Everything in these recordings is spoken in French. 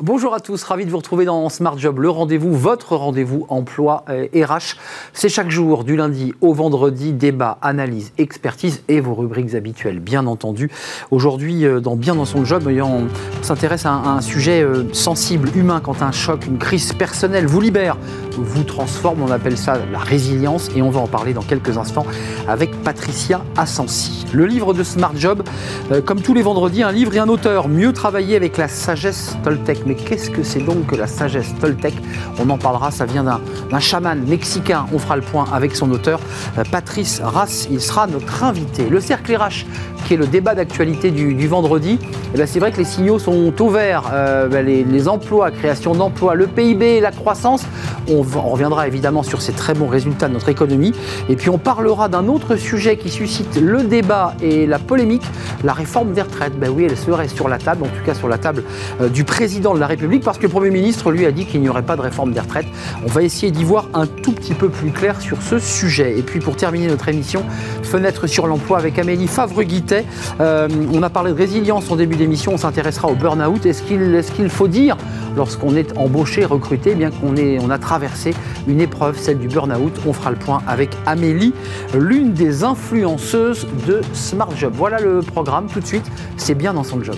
Bonjour à tous, ravi de vous retrouver dans Smart Job, le rendez-vous, votre rendez-vous emploi RH. C'est chaque jour, du lundi au vendredi, débat, analyse, expertise et vos rubriques habituelles, bien entendu. Aujourd'hui, euh, dans Bien dans son job, on s'intéresse à un sujet euh, sensible, humain, quand un choc, une crise personnelle vous libère, vous transforme, on appelle ça la résilience et on va en parler dans quelques instants avec Patricia Assensi. Le livre de Smart Job, euh, comme tous les vendredis, un livre et un auteur, mieux travailler avec la sagesse Toltec mais qu'est-ce que c'est donc que la sagesse Toltec? On en parlera, ça vient d'un chaman mexicain. On fera le point avec son auteur, euh, Patrice Rass. Il sera notre invité. Le cercle RH, qui est le débat d'actualité du, vendredi, eh ben, c'est vrai que les signaux sont au vert. Euh, ben, les, emplois, création d'emplois, le PIB, la croissance. On, on, reviendra évidemment sur ces très bons résultats de notre économie. Et puis on parlera d'un autre sujet qui suscite le débat et la polémique, la réforme des retraites. Ben oui, elle serait sur la table, en tout cas sur la table euh, du président la République, parce que le Premier ministre, lui, a dit qu'il n'y aurait pas de réforme des retraites. On va essayer d'y voir un tout petit peu plus clair sur ce sujet. Et puis pour terminer notre émission, fenêtre sur l'emploi avec Amélie Favre-Guittet. Euh, on a parlé de résilience en début d'émission, on s'intéressera au burn-out. Est-ce qu'il faut dire, lorsqu'on est embauché, recruté, bien qu'on on a traversé une épreuve, celle du burn-out? On fera le point avec Amélie, l'une des influenceuses de Smart Job. Voilà le programme tout de suite, c'est bien dans son job.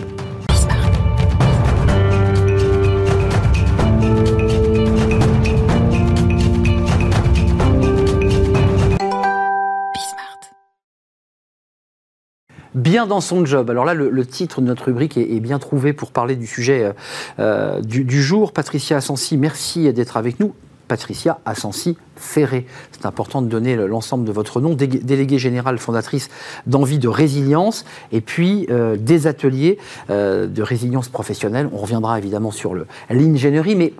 Bien dans son job. Alors là, le, titre de notre rubrique est, bien trouvé pour parler du sujet euh, euh, du, jour. Patricia Assensi, merci d'être avec nous. Patricia Assensi Ferré. C'est important de donner l'ensemble de votre nom, déléguée générale fondatrice d'Envie de Résilience, et puis euh, des ateliers de résilience professionnelle. On reviendra évidemment sur l'ingénierie, mais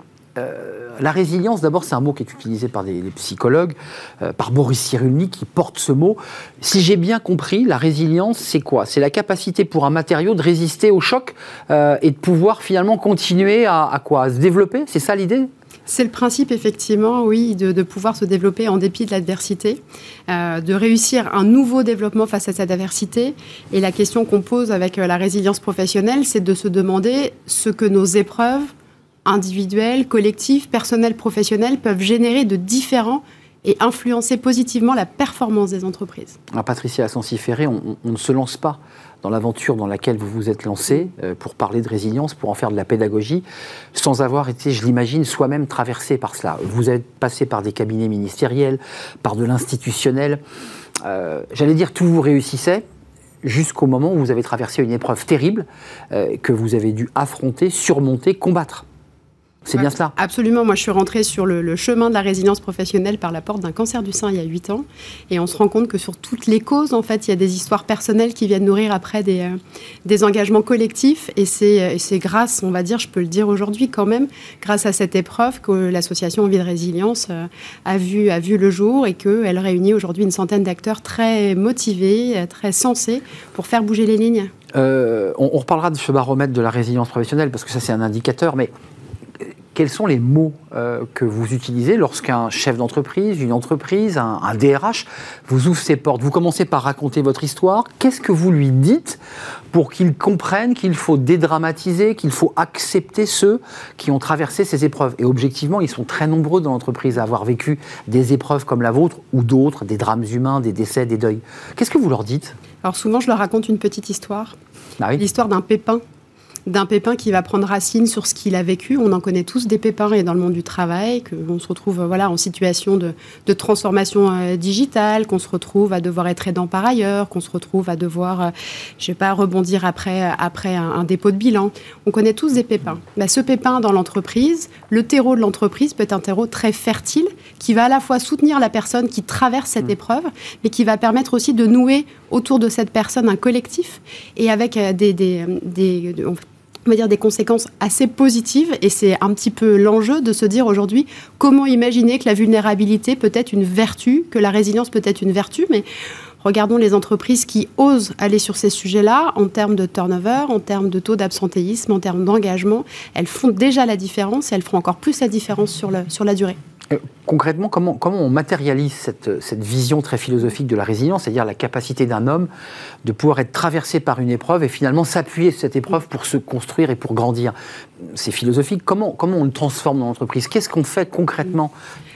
la résilience, d'abord, c'est un mot qui est utilisé par des, psychologues, euh, par Boris Cyrulnik qui porte ce mot. Si j'ai bien compris, la résilience, c'est quoi? C'est la capacité pour un matériau de résister au choc euh, et de pouvoir finalement continuer à, quoi? Se développer? C'est ça l'idée? C'est le principe, effectivement, oui, de, pouvoir se développer en dépit de l'adversité, euh, de réussir un nouveau développement face à cette adversité. Et la question qu'on pose avec la résilience professionnelle, c'est de se demander ce que nos épreuves individuels, collectifs, personnels, professionnels peuvent générer de différents et influencer positivement la performance des entreprises. Alors Patricia Assensi-Ferré, on, ne se lance pas dans l'aventure dans laquelle vous vous êtes lancé euh, pour parler de résilience, pour en faire de la pédagogie, sans avoir été, je l'imagine, soi-même traversé par cela. Vous êtes passé par des cabinets ministériels, par de l'institutionnel. Euh, j'allais dire, tout vous réussissait, jusqu'au moment où vous avez traversé une épreuve terrible euh, que vous avez dû affronter, surmonter, combattre. C'est bien cela Absolument. Moi, je suis rentrée sur le, chemin de la résilience professionnelle par la porte d'un cancer du sein il y a 8 ans. Et on se rend compte que sur toutes les causes, en fait, il y a des histoires personnelles qui viennent nourrir après des, euh, des engagements collectifs. Et c'est grâce, on va dire, je peux le dire aujourd'hui quand même, grâce à cette épreuve que l'association Envie de Résilience euh, a, vu, a vu le jour et qu'elle réunit aujourd'hui une centaine d'acteurs très motivés, très sensés pour faire bouger les lignes. Euh, on, on, reparlera de ce baromètre de la résilience professionnelle parce que ça, c'est un indicateur. Mais quels sont les mots euh, que vous utilisez lorsqu'un chef d'entreprise, une entreprise, un, DRH vous ouvre ses portes? Vous commencez par raconter votre histoire. Qu'est-ce que vous lui dites pour qu'il comprenne qu'il faut dédramatiser, qu'il faut accepter ceux qui ont traversé ces épreuves? Et objectivement, ils sont très nombreux dans l'entreprise à avoir vécu des épreuves comme la vôtre ou d'autres, des drames humains, des décès, des deuils. Qu'est-ce que vous leur dites? Alors souvent, je leur raconte une petite histoire. Ah L'histoire d'un pépin d'un pépin qui va prendre racine sur ce qu'il a vécu. On en connaît tous des pépins et dans le monde du travail, qu'on se retrouve voilà, en situation de, transformation euh, digitale, qu'on se retrouve à devoir être aidant par ailleurs, qu'on se retrouve à devoir, euh, je sais pas, rebondir après, après un, dépôt de bilan. On connaît tous des pépins. Bah, ce pépin dans l'entreprise, le terreau de l'entreprise peut être un terreau très fertile qui va à la fois soutenir la personne qui traverse cette mmh. épreuve, mais qui va permettre aussi de nouer autour de cette personne un collectif et avec euh, des, conséquences assez positives. Et c'est un petit peu l'enjeu de se dire aujourd'hui comment imaginer que la vulnérabilité peut être une vertu, que la résilience peut être une vertu, mais regardons les entreprises qui osent aller sur ces sujets-là. En termes de turnover, en termes de taux d'absentéisme, en termes d'engagement, elles font déjà la différence et elles feront encore plus la différence sur la durée. Euh, concrètement, comment, comment on matérialise cette, cette vision très philosophique de la résilience, c'est-à-dire la capacité d'un homme de pouvoir être traversé par une épreuve et finalement s'appuyer sur cette épreuve pour se construire et pour grandir? C'est philosophique. Comment, comment on le transforme dans l'entreprise? Qu'est-ce qu'on fait concrètement?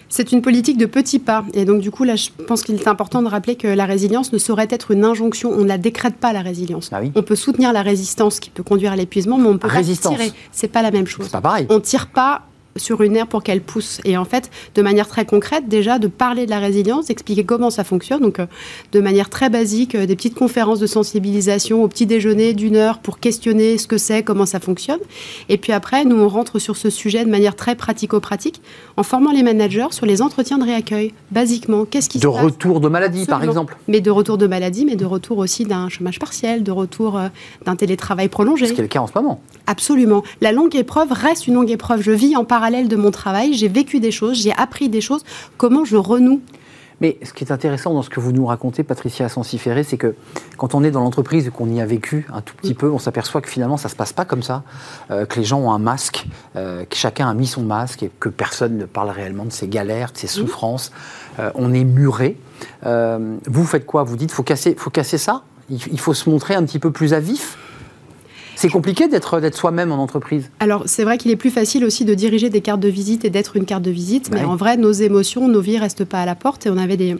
C'est une politique de petits pas. Et donc, du coup, là, je pense qu'il est important de rappeler que la résilience ne saurait être une injonction. On ne la décrète pas, la résilience. Ah on peut soutenir la résistance qui peut conduire à l'épuisement, mais on peut résistance. pas tirer. C'est pas la même chose. C'est pas pareil. On tire pas sur une aire pour qu'elle pousse. Et en fait, de manière très concrète, déjà, de parler de la résilience, d'expliquer comment ça fonctionne. Donc, euh, de manière très basique, euh, des petites conférences de sensibilisation au petit déjeuner d'une heure pour questionner ce que c'est, comment ça fonctionne. Et puis après, nous, on rentre sur ce sujet de manière très pratico-pratique en formant les managers sur les entretiens de réaccueil. Basiquement, qu'est-ce qui de se passe De retour de maladie, par exemple Mais de retour de maladie, mais de retour aussi d'un chômage partiel, de retour euh, d'un télétravail prolongé. Ce qui est le cas en ce moment. Absolument. La longue épreuve reste une longue épreuve. Je vis en parallèle de mon travail, j'ai vécu des choses, j'ai appris des choses. Comment je renoue? Mais ce qui est intéressant dans ce que vous nous racontez, Patricia Sansiféré, c'est que quand on est dans l'entreprise et qu'on y a vécu un tout petit peu, on s'aperçoit que finalement ça ne se passe pas comme ça, euh, que les gens ont un masque, euh, que chacun a mis son masque et que personne ne parle réellement de ses galères, de ses souffrances. Euh, on est muré. vous faites quoi? Vous dites faut casser, faut casser ça? Il faut se montrer un petit peu plus à vif? C'est compliqué d'être soi-même en entreprise. Alors, c'est vrai qu'il est plus facile aussi de diriger des cartes de visite et d'être une carte de visite, mais en vrai, nos émotions, nos vies restent pas à la porte. Et on avait des,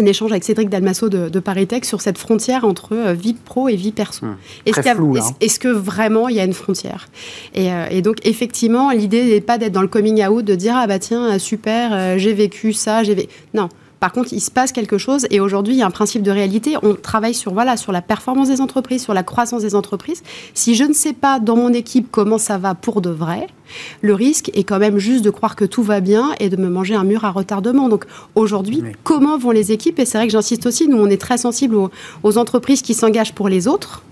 un échange avec Cédric Dalmasso de, de Paritech sur cette frontière entre euh, vie pro et vie perso. Hum, est-ce, que vraiment il y a une frontière? Et, euh, et, donc effectivement, l'idée n'est pas d'être dans le coming out, de dire ah bah tiens super, euh, j'ai vécu ça, j'ai vécu... non. Par contre, il se passe quelque chose et aujourd'hui, il y a un principe de réalité. On travaille sur, voilà, sur la performance des entreprises, sur la croissance des entreprises. Si je ne sais pas dans mon équipe comment ça va pour de vrai, le risque est quand même juste de croire que tout va bien et de me manger un mur à retardement. Donc aujourd'hui, comment vont les équipes? Et c'est vrai que j'insiste aussi, nous, on est très sensibles aux, entreprises qui s'engagent pour les autres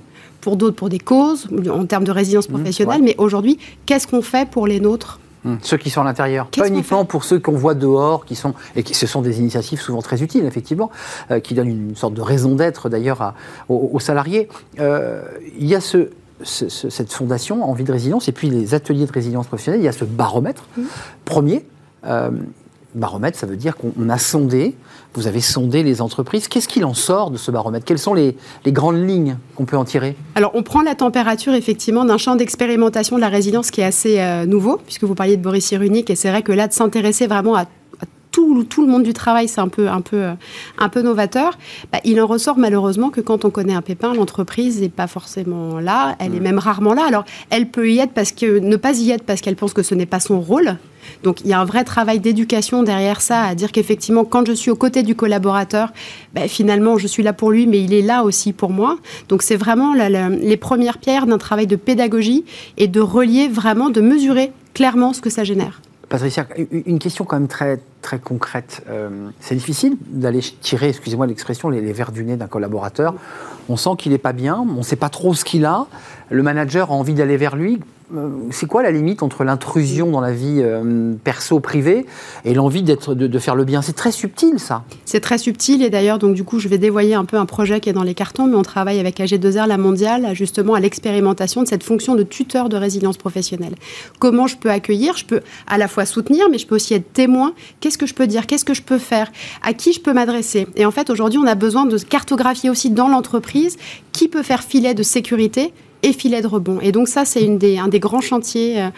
pour d'autres, pour des causes, en termes de résilience mmh, professionnelle. Mais aujourd'hui, qu'est-ce qu'on fait pour les nôtres? Hum. Ceux qui sont à l'intérieur, pas uniquement pour ceux qu'on voit dehors, qui sont et qui ce sont des initiatives souvent très utiles effectivement, euh, qui donnent une sorte de raison d'être d'ailleurs aux, salariés. Euh, il y a ce, cette fondation Envie de résilience et puis les ateliers de résilience professionnelle. Il y a ce baromètre hum. premier. Euh, baromètre, ça veut dire qu'on a sondé, vous avez sondé les entreprises. Qu'est-ce qu'il en sort de ce baromètre? Quelles sont les, grandes lignes qu'on peut en tirer? Alors, on prend la température, effectivement, d'un champ d'expérimentation de la résilience qui est assez euh, nouveau, puisque vous parliez de Boris Cyrulnik, et c'est vrai que là, de s'intéresser vraiment à tout, tout, le monde du travail, c'est un peu, un peu, euh, un peu novateur. Bah, il en ressort malheureusement que quand on connaît un pépin, l'entreprise n'est pas forcément là. Elle est mm. même rarement là. Alors, elle peut y être parce que ne pas y être parce qu'elle pense que ce n'est pas son rôle. Donc il y a un vrai travail d'éducation derrière ça, à dire qu'effectivement, quand je suis aux côtés du collaborateur, ben, finalement, je suis là pour lui, mais il est là aussi pour moi. Donc c'est vraiment les premières pierres d'un travail de pédagogie et de relier vraiment, de mesurer clairement ce que ça génère. Patricia, une question quand même très, très concrète. Euh, c'est difficile d'aller tirer, excusez-moi l'expression, les, les verres du nez d'un collaborateur. On sent qu'il n'est pas bien, on ne sait pas trop ce qu'il a. Le manager a envie d'aller vers lui. Euh, c'est quoi la limite entre l'intrusion dans la vie euh, perso-privée et l'envie d'être, de, faire le bien? C'est très subtil, ça. C'est très subtil, et d'ailleurs, donc du coup, je vais dévoyer un peu un projet qui est dans les cartons, mais on travaille avec AG2R, la mondiale, justement à l'expérimentation de cette fonction de tuteur de résilience professionnelle. Comment je peux accueillir? Je peux à la fois soutenir, mais je peux aussi être témoin. Qu'est-ce que je peux dire Qu'est-ce que je peux faire À qui je peux m'adresser Et en fait, aujourd'hui, on a besoin de cartographier aussi dans l'entreprise qui peut faire filet de sécurité et filet de rebond. Et donc ça, c'est un des grands chantiers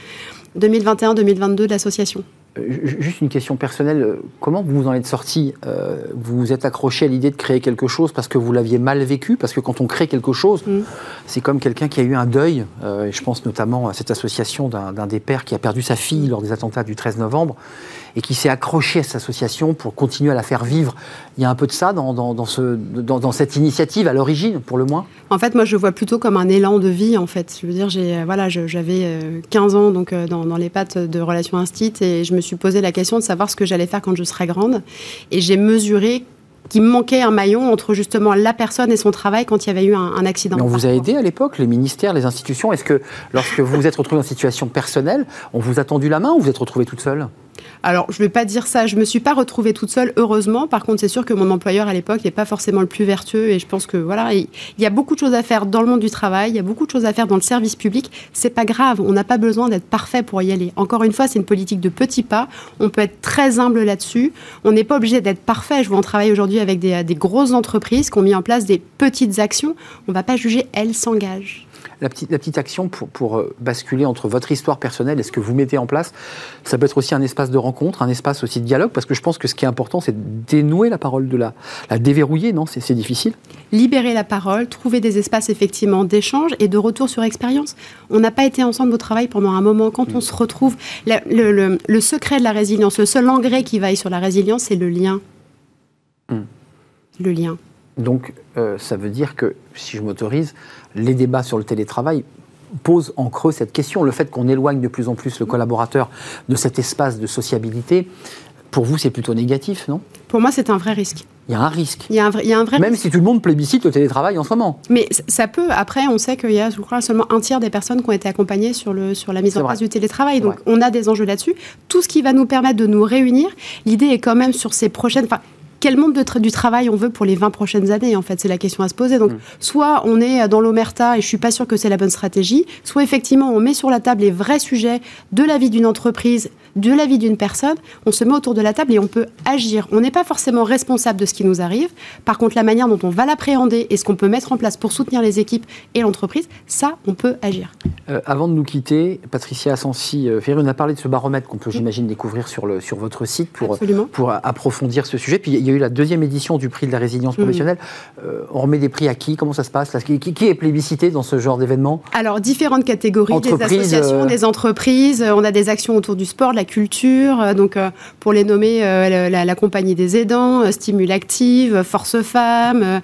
2021-2022 euh, de l'association. Euh, juste une question personnelle, euh, comment vous en êtes sorti Vous vous êtes accroché à l'idée de créer quelque chose parce que vous l'aviez mal vécu? Parce que quand on crée quelque chose, mm. c'est comme quelqu'un qui a eu un deuil. je pense notamment à cette association d'un des pères qui a perdu sa fille lors des attentats du 13 novembre et qui s'est accroché à cette association pour continuer à la faire vivre. Il y a un peu de ça dans, dans, ce, dans, cette initiative à l'origine, pour le moins? En fait, moi, je vois plutôt comme un élan de vie, en fait. Je veux dire, j'ai, voilà, j'avais 15 euh, ans donc, euh, dans, les pattes de Relations Instit et je me suis posé la question de savoir ce que j'allais faire quand je serais grande. Et j'ai mesuré qu'il me manquait un maillon entre justement la personne et son travail quand il y avait eu un, accident. Mais on vous a aidé à l'époque, les ministères, les institutions? Est-ce que lorsque vous vous êtes retrouvé en situation personnelle, on vous a tendu la main ou vous êtes retrouvée toute seule? Alors, je ne vais pas dire ça. Je ne me suis pas retrouvée toute seule, heureusement. Par contre, c'est sûr que mon employeur à l'époque n'est pas forcément le plus vertueux. Et je pense que voilà, il y a beaucoup de choses à faire dans le monde du travail. Il y a beaucoup de choses à faire dans le service public. C'est pas grave. On n'a pas besoin d'être parfait pour y aller. Encore une fois, c'est une politique de petits pas. On peut être très humble là-dessus. On n'est pas obligé d'être parfait. Je vois en travailler aujourd'hui avec des, des grosses entreprises qui ont mis en place des petites actions. On ne va pas juger. Elles s'engagent la petite, la petite action pour, pour, euh, basculer entre votre histoire personnelle et ce que vous mettez en place, ça peut être aussi un espace de rencontre, un espace aussi de dialogue, parce que je pense que ce qui est important, c'est de dénouer la parole, de la, la déverrouiller, non? C'est difficile Libérer la parole, trouver des espaces effectivement d'échange et de retour sur expérience. On n'a pas été ensemble au travail pendant un moment. Quand on se retrouve, le, le, secret de la résilience, le seul engrais qui vaille sur la résilience, c'est le lien. Mm. Le lien. Donc, euh, ça veut dire que, si je m'autorise, les débats sur le télétravail posent en creux cette question. Le fait qu'on éloigne de plus en plus le collaborateur de cet espace de sociabilité, pour vous, c'est plutôt négatif, non? Pour moi, c'est un vrai risque. Il y a un risque. Il y a un, il y a un vrai Même si tout le monde plébiscite le télétravail en ce moment. Mais ça peut. Après, on sait qu'il y a, je crois, seulement un tiers des personnes qui ont été accompagnées sur, le, sur la mise en place du télétravail. Donc, on a des enjeux là-dessus. Tout ce qui va nous permettre de nous réunir, l'idée est quand même sur ces prochaines quel monde du travail on veut pour les 20 prochaines années En fait, c'est la question à se poser. Donc, mm. soit on est dans l'omerta et je suis pas sûr que c'est la bonne stratégie, soit effectivement on met sur la table les vrais sujets de la vie d'une entreprise, de la vie d'une personne, on se met autour de la table et on peut agir. On n'est pas forcément responsable de ce qui nous arrive. Par contre, la manière dont on va l'appréhender et ce qu'on peut mettre en place pour soutenir les équipes et l'entreprise, ça, on peut agir. Euh, avant de nous quitter, Patricia Assensi, euh, on a parlé de ce baromètre qu'on peut, j'imagine, découvrir sur, le, sur votre site pour, pour approfondir ce sujet. Puis y a eu la deuxième édition du prix de la résilience mm. professionnelle. Euh, on remet des prix à qui? Comment ça se passe? Qui, qui, est plébiscité dans ce genre d'événement? Alors, différentes catégories, des associations, euh, des entreprises. On a des actions autour du sport, de la culture. Euh, donc, pour les nommer, la, compagnie des aidants, Stimule Active, Force Femmes,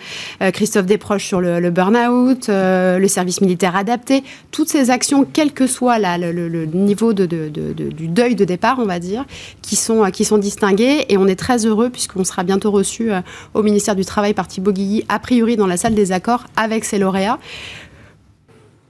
Christophe Desproches sur le, burn-out, le service militaire adapté. Toutes ces actions, quel que soit le, niveau de, du deuil de départ, on va dire, qui sont, qui sont distinguées. Et on est très heureux puisqu'on sera bientôt reçu euh, au ministère du Travail par Thibaut Guilly, a priori dans la salle des accords avec ses lauréats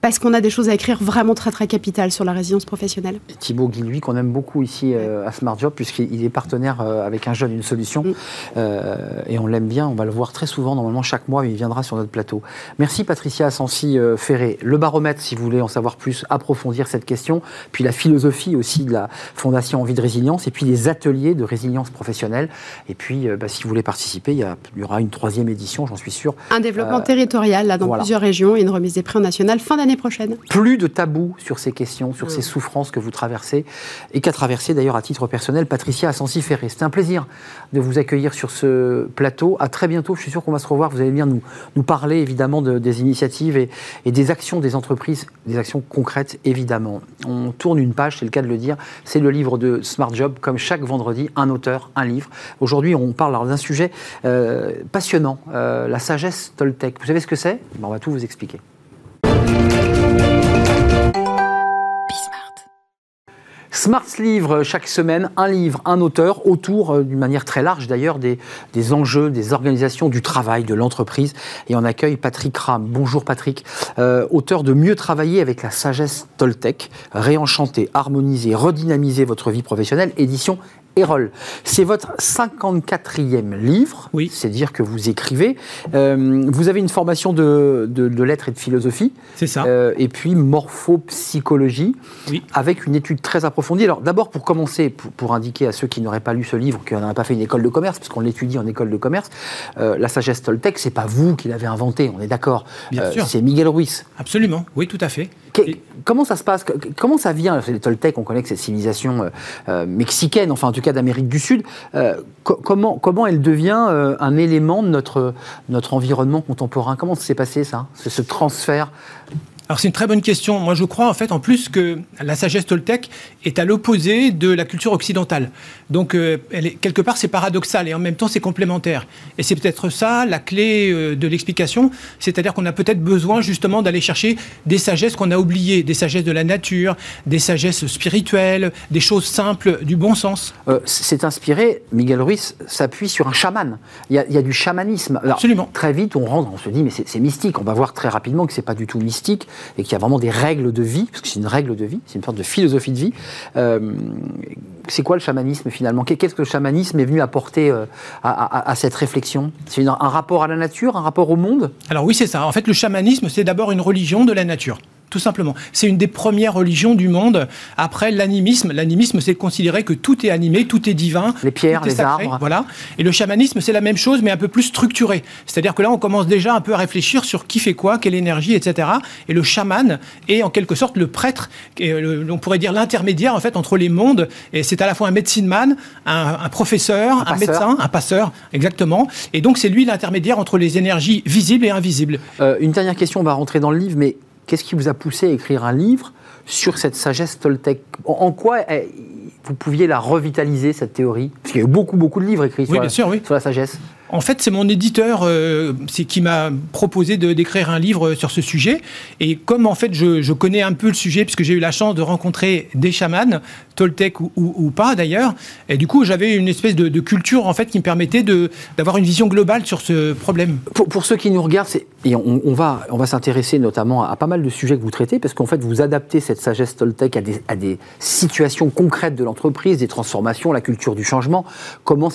parce qu'on a des choses à écrire vraiment très très capitales sur la résilience professionnelle. Thibaut Guilluy, qu'on aime beaucoup ici euh, à Smart Job, puisqu'il est partenaire euh, avec un jeune, une solution, mm. euh, et on l'aime bien, on va le voir très souvent, normalement chaque mois, il viendra sur notre plateau. Merci Patricia Assensi Ferré. Le baromètre, si vous voulez en savoir plus, approfondir cette question, puis la philosophie aussi de la Fondation Envie de Résilience, et puis les ateliers de résilience professionnelle. Et puis, bah, si vous voulez participer, il y, aura une troisième édition, j'en suis sûr. Un développement territorial, là, dans plusieurs régions, et une remise des prix en national fin d'année prochaine. Plus de tabous sur ces questions, sur ces souffrances que vous traversez et qu'a traversé d'ailleurs à titre personnel Patricia Assensi-Ferré. C'était un plaisir de vous accueillir sur ce plateau. À très bientôt. Je suis sûr qu'on va se revoir. Vous allez bien nous, nous parler évidemment de, des initiatives et, et, des actions des entreprises, des actions concrètes évidemment. On tourne une page, c'est le cas de le dire. C'est le livre de Smart Job, comme chaque vendredi, un auteur, un livre. Aujourd'hui, on parle d'un sujet euh, passionnant, euh, la sagesse Toltec. Vous savez ce que c'est? On va tout vous expliquer. Smart livre chaque semaine, un livre, un auteur, autour, euh, d'une manière très large d'ailleurs, des, enjeux, des organisations, du travail, de l'entreprise. Et on accueille Patrick Ram. Bonjour Patrick, euh, auteur de Mieux travailler avec la sagesse Toltec, réenchanter, harmoniser, redynamiser votre vie professionnelle, édition Erol. C'est votre 54e livre, oui. c'est dire que vous écrivez. Euh, vous avez une formation de, lettres et de philosophie. C'est ça. Euh, et puis morphopsychologie, oui. avec une étude très approfondie. Alors d'abord, pour commencer, pour, indiquer à ceux qui n'auraient pas lu ce livre, qui n'auraient pas fait une école de commerce, parce qu'on l'étudie en école de commerce, euh, la sagesse Toltec, c'est pas vous qui l'avez inventé, on est d'accord. Bien sûr. C'est Miguel Ruiz. Absolument, oui, tout à fait. Comment ça se passe? Comment ça vient? Les Toltecs, on connaît que c'est civilisation mexicaine, enfin en tout cas d'Amérique du Sud. Euh, comment, comment elle devient euh, un élément de notre, notre environnement contemporain? Comment s'est passé ça, ce transfert alors c'est une très bonne question. Moi je crois en fait en plus que la sagesse toltèque est à l'opposé de la culture occidentale. Donc euh, elle est, quelque part c'est paradoxal et en même temps c'est complémentaire. Et c'est peut-être ça la clé euh, de l'explication, c'est-à-dire qu'on a peut-être besoin justement d'aller chercher des sagesses qu'on a oubliées, des sagesses de la nature, des sagesses spirituelles, des choses simples, du bon sens. Euh, c'est inspiré, Miguel Ruiz s'appuie sur un chaman. Il y a, du chamanisme. Absolument. Très vite on rentre, on se dit mais c'est mystique. On va voir très rapidement que c'est pas du tout mystique et qu'il y a vraiment des règles de vie, parce que c'est une règle de vie, c'est une sorte de philosophie de vie. Euh, c'est quoi le chamanisme finalement? Qu'est-ce que le chamanisme est venu apporter euh, à, cette réflexion? C'est un rapport à la nature, un rapport au monde? Alors oui, c'est ça. En fait, le chamanisme, c'est d'abord une religion de la nature tout simplement. C'est une des premières religions du monde après l'animisme. L'animisme, c'est considérer que tout est animé, tout est divin. Les pierres, les arbres. Voilà. Et le chamanisme, c'est la même chose, mais un peu plus structuré. C'est-à-dire que là, on commence déjà un peu à réfléchir sur qui fait quoi, quelle énergie, etc. Et le chaman est en quelque sorte le prêtre, on pourrait dire l'intermédiaire en fait entre les mondes. Et c'est à la fois un médecine man, un, professeur, un, médecin, un passeur, exactement. Et donc c'est lui l'intermédiaire entre les énergies visibles et invisibles. Euh, une dernière question, on va rentrer dans le livre, mais Qu'est-ce qui vous a poussé à écrire un livre sur cette sagesse Toltec En quoi eh, vous pouviez la revitaliser, cette théorie? Parce qu'il y a eu beaucoup, beaucoup de livres écrits sur, sur la sagesse. En fait, c'est mon éditeur euh, qui m'a proposé d'écrire un livre sur ce sujet. Et comme en fait, je, connais un peu le sujet, puisque j'ai eu la chance de rencontrer des chamans, Toltec ou, pas d'ailleurs, et du coup, j'avais une espèce de, culture en fait qui me permettait d'avoir une vision globale sur ce problème. Pour, ceux qui nous regardent, et on, va, on va s'intéresser notamment à, pas mal de sujets que vous traitez, parce qu'en fait, vous adaptez cette sagesse Toltec à des, à des situations concrètes de l'entreprise, des transformations, la culture du changement. Comment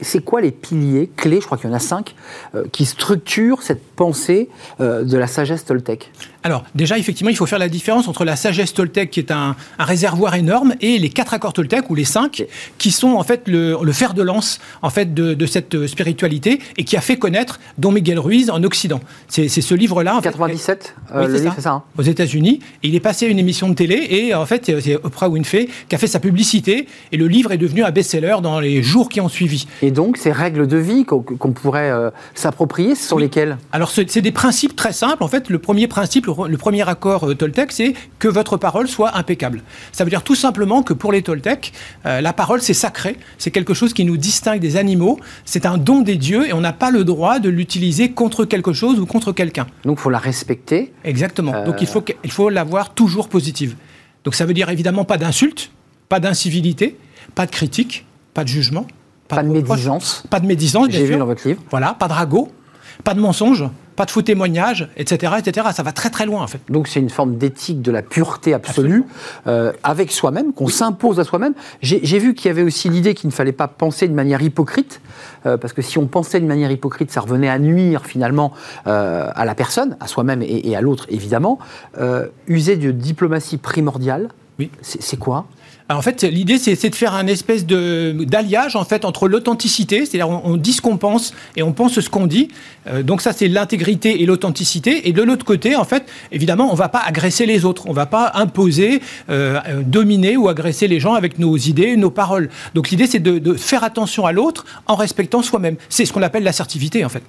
c'est quoi les piliers clés je crois qu'il y en a cinq, euh, qui structurent cette pensée euh, de la sagesse Toltec alors, déjà, effectivement, il faut faire la différence entre la sagesse Toltec, qui est un, réservoir énorme, et les quatre accords Toltec, ou les cinq, qui sont en fait le, fer de lance en fait, de, cette spiritualité, et qui a fait connaître Don Miguel Ruiz en Occident. C'est ce livre-là. En 97, euh, oui, c'est ça. Hein. Aux États-Unis. Il est passé à une émission de télé, et en fait, c'est Oprah Winfrey qui a fait sa publicité, et le livre est devenu un best-seller dans les jours qui ont suivi. Et donc, ces règles de vie qu'on pourrait euh, s'approprier, ce sont lesquelles Alors, c'est des principes très simples. En fait, le premier principe, le premier accord euh, Toltec, c'est que votre parole soit impeccable. Ça veut dire tout simplement que pour les Toltec, euh, la parole, c'est sacré, c'est quelque chose qui nous distingue des animaux, c'est un don des dieux et on n'a pas le droit de l'utiliser contre quelque chose ou contre quelqu'un. Donc il faut la respecter. Exactement. Donc il faut, il faut l'avoir toujours positive. Donc ça veut dire évidemment pas d'insultes, pas d'incivilité, pas de critique, pas de jugement. Pas, de, médisance. Pas de médisance, J'ai vu dans votre livre. Voilà, pas de ragot, pas de mensonge, pas de faux témoignages, etc., etc. Ça va très très loin en fait. Donc c'est une forme d'éthique de la pureté absolue euh, avec soi-même, qu'on s'impose à soi-même. J'ai vu qu'il y avait aussi l'idée qu'il ne fallait pas penser de manière hypocrite, euh, parce que si on pensait de manière hypocrite, ça revenait à nuire finalement euh, à la personne, à soi-même et, et, à l'autre évidemment. user de diplomatie primordiale, oui. c'est quoi? En fait, l'idée, c'est de faire un espèce d'alliage en fait entre l'authenticité, c'est-à-dire on, dit ce qu'on pense et on pense ce qu'on dit. Euh, donc ça, c'est l'intégrité et l'authenticité. Et de l'autre côté, en fait, évidemment, on ne va pas agresser les autres, on ne va pas imposer, euh, dominer ou agresser les gens avec nos idées, nos paroles. Donc l'idée, c'est de faire attention à l'autre en respectant soi-même. C'est ce qu'on appelle l'assertivité, en fait.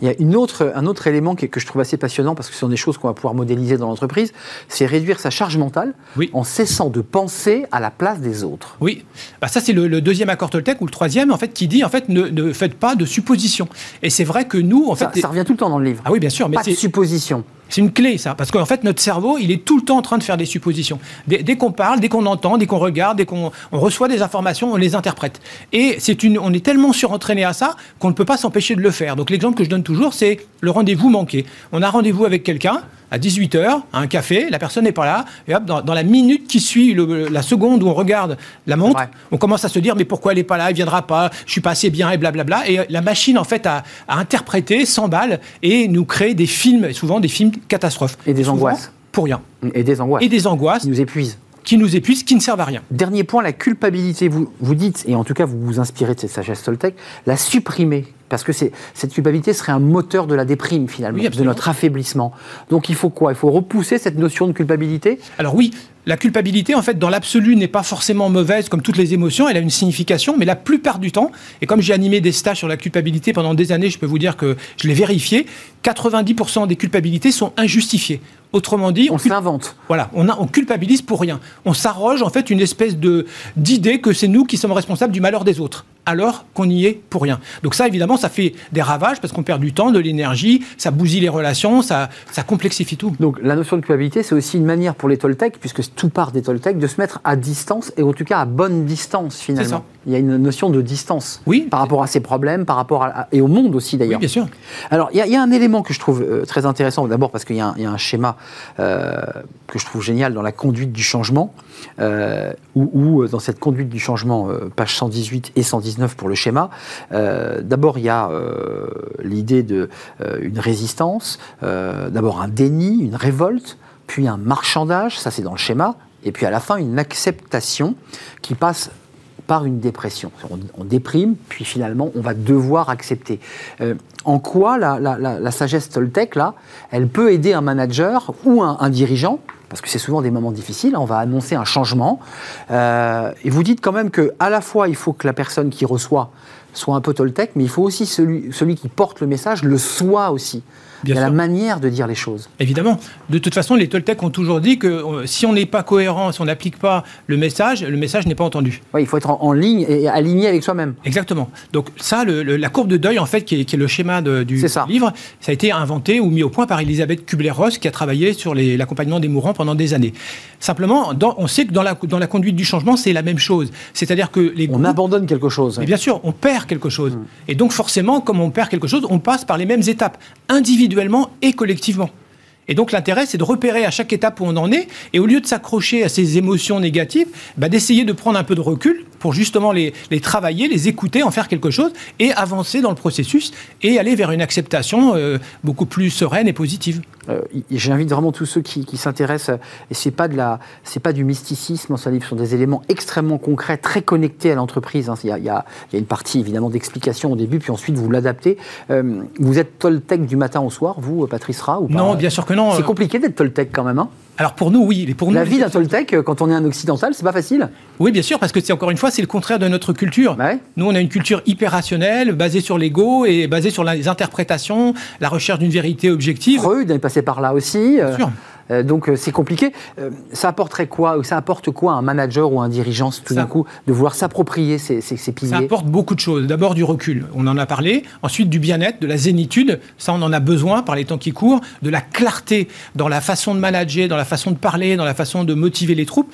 Il y a une autre, un autre élément que, je trouve assez passionnant, parce que ce sont des choses qu'on va pouvoir modéliser dans l'entreprise, c'est réduire sa charge mentale en cessant de penser à la place des autres. Oui, bah ça c'est le, deuxième accord Toltec, ou le troisième, en fait, qui dit, en fait, ne, faites pas de suppositions. Et c'est vrai que nous, en fait... Ça revient tout le temps dans le livre. Ah oui, bien sûr. Mais pas de suppositions. C'est une clé, ça, parce qu'en fait, notre cerveau, il est tout le temps en train de faire des suppositions. Dès, qu'on parle, dès qu'on entend, dès qu'on regarde, dès qu'on reçoit des informations, on les interprète. Et c'est une, on est tellement surentraîné à ça qu'on ne peut pas s'empêcher de le faire. Donc l'exemple que je donne toujours, c'est le rendez-vous manqué. On a rendez-vous avec quelqu'un, à 18h, à un café, la personne n'est pas là, et hop, dans, la minute qui suit la seconde où on regarde la montre, on commence à se dire mais pourquoi elle n'est pas là, elle viendra pas, je suis pas assez bien et blablabla. Et la machine en fait a, a interprété, s'emballe et nous crée des films, souvent des films catastrophes. Et des angoisses. Pour rien. Et des angoisses. Et des angoisses. Qui nous épuisent qui nous épuisent, qui ne servent à rien. Dernier point, la culpabilité. Vous, vous dites, et en tout cas vous vous inspirez de cette sagesse Toltec, la supprimer. Parce que cette culpabilité serait un moteur de la déprime, finalement, de notre affaiblissement. Donc il faut quoi? Il faut repousser cette notion de culpabilité? Alors oui, la culpabilité, en fait, dans l'absolu, n'est pas forcément mauvaise comme toutes les émotions. Elle a une signification, mais la plupart du temps, et comme j'ai animé des stages sur la culpabilité pendant des années, je peux vous dire que je l'ai vérifié, 90% des culpabilités sont injustifiées. Autrement dit, on, s'invente. Voilà, on, on, culpabilise pour rien. On s'arroge en fait une espèce de d'idée que c'est nous qui sommes responsables du malheur des autres alors qu'on y est pour rien. Donc ça, évidemment, ça fait des ravages parce qu'on perd du temps, de l'énergie, ça bousille les relations, ça, ça complexifie tout. Donc la notion de culpabilité, c'est aussi une manière pour les Toltecs, puisque tout part des Toltecs, de se mettre à distance, et en tout cas à bonne distance finalement. Il y a une notion de distance oui. par rapport à ses problèmes, par rapport à, et au monde aussi d'ailleurs. Oui, bien sûr. Alors il y, a un élément que je trouve euh, très intéressant, d'abord parce qu'il y, a un schéma que je trouve génial dans la conduite du changement, où, dans cette conduite du changement, page 118 et 119 pour le schéma, d'abord il y a l'idée d'une résistance, d'abord un déni, une révolte, puis un marchandage, ça c'est dans le schéma, et puis à la fin une acceptation qui passe par une dépression. On, déprime, puis finalement, on va devoir accepter. Euh, en quoi la, sagesse Toltec, là, elle peut aider un manager ou un, dirigeant parce que c'est souvent des moments difficiles, on va annoncer un changement, euh, et vous dites quand même que à la fois il faut que la personne qui reçoit soit un peu Toltec, mais il faut aussi celui, celui qui porte le message le soit aussi il y a la manière de dire les choses. Évidemment. De toute façon, les Toltecs ont toujours dit que euh, si on n'est pas cohérent, si on n'applique pas le message, le message n'est pas entendu. Oui, il faut être en, ligne et aligné avec soi-même. Exactement. Donc ça, la courbe de deuil, en fait, qui est, le schéma du livre, ça a été inventé ou mis au point par Elisabeth Kubler-Ross, qui a travaillé sur l'accompagnement des mourants pendant des années. Simplement, on sait que dans la, dans la conduite du changement, c'est la même chose. C'est-à-dire que les On abandonne quelque chose. Mais bien sûr, on perd quelque chose. Mmh. Et donc forcément, comme on perd quelque chose, on passe par les mêmes étapes, individuellement et collectivement. Et donc l'intérêt, c'est de repérer à chaque étape où on en est, et au lieu de s'accrocher à ces émotions négatives, bah, d'essayer de prendre un peu de recul pour justement les, travailler, les écouter, en faire quelque chose, et avancer dans le processus, et aller vers une acceptation euh, beaucoup plus sereine et positive. Euh, j'invite vraiment tous ceux qui, s'intéressent, et c'est pas de la, c'est pas du mysticisme dans ce livre, ce sont des éléments extrêmement concrets, très connectés à l'entreprise. Hein. Il, y a, une partie évidemment d'explication au début, puis ensuite vous l'adaptez. Euh, vous êtes Toltec du matin au soir, vous, Patrice Ra, ou pas? Non, bien sûr que non. C'est compliqué d'être Toltec quand même, hein alors pour nous, oui. Pour nous, la vie d'un Toltec, euh, quand on est un occidental, c'est pas facile. Oui, bien sûr, parce que c'est encore une fois, c'est le contraire de notre culture. Bah nous, on a une culture hyper rationnelle, basée sur l'ego et basée sur les interprétations, la recherche d'une vérité objective. Freud est passé par là aussi. Bien sûr. Euh, donc euh, c'est compliqué. Euh, ça apporterait quoi Ça apporte quoi à un manager ou un dirigeant tout d'un coup de vouloir s'approprier ces, ces, piliers? Ça apporte beaucoup de choses. D'abord du recul, on en a parlé. Ensuite du bien-être, de la zénitude, ça on en a besoin par les temps qui courent. De la clarté dans la façon de manager, dans la façon de parler, dans la façon de motiver les troupes.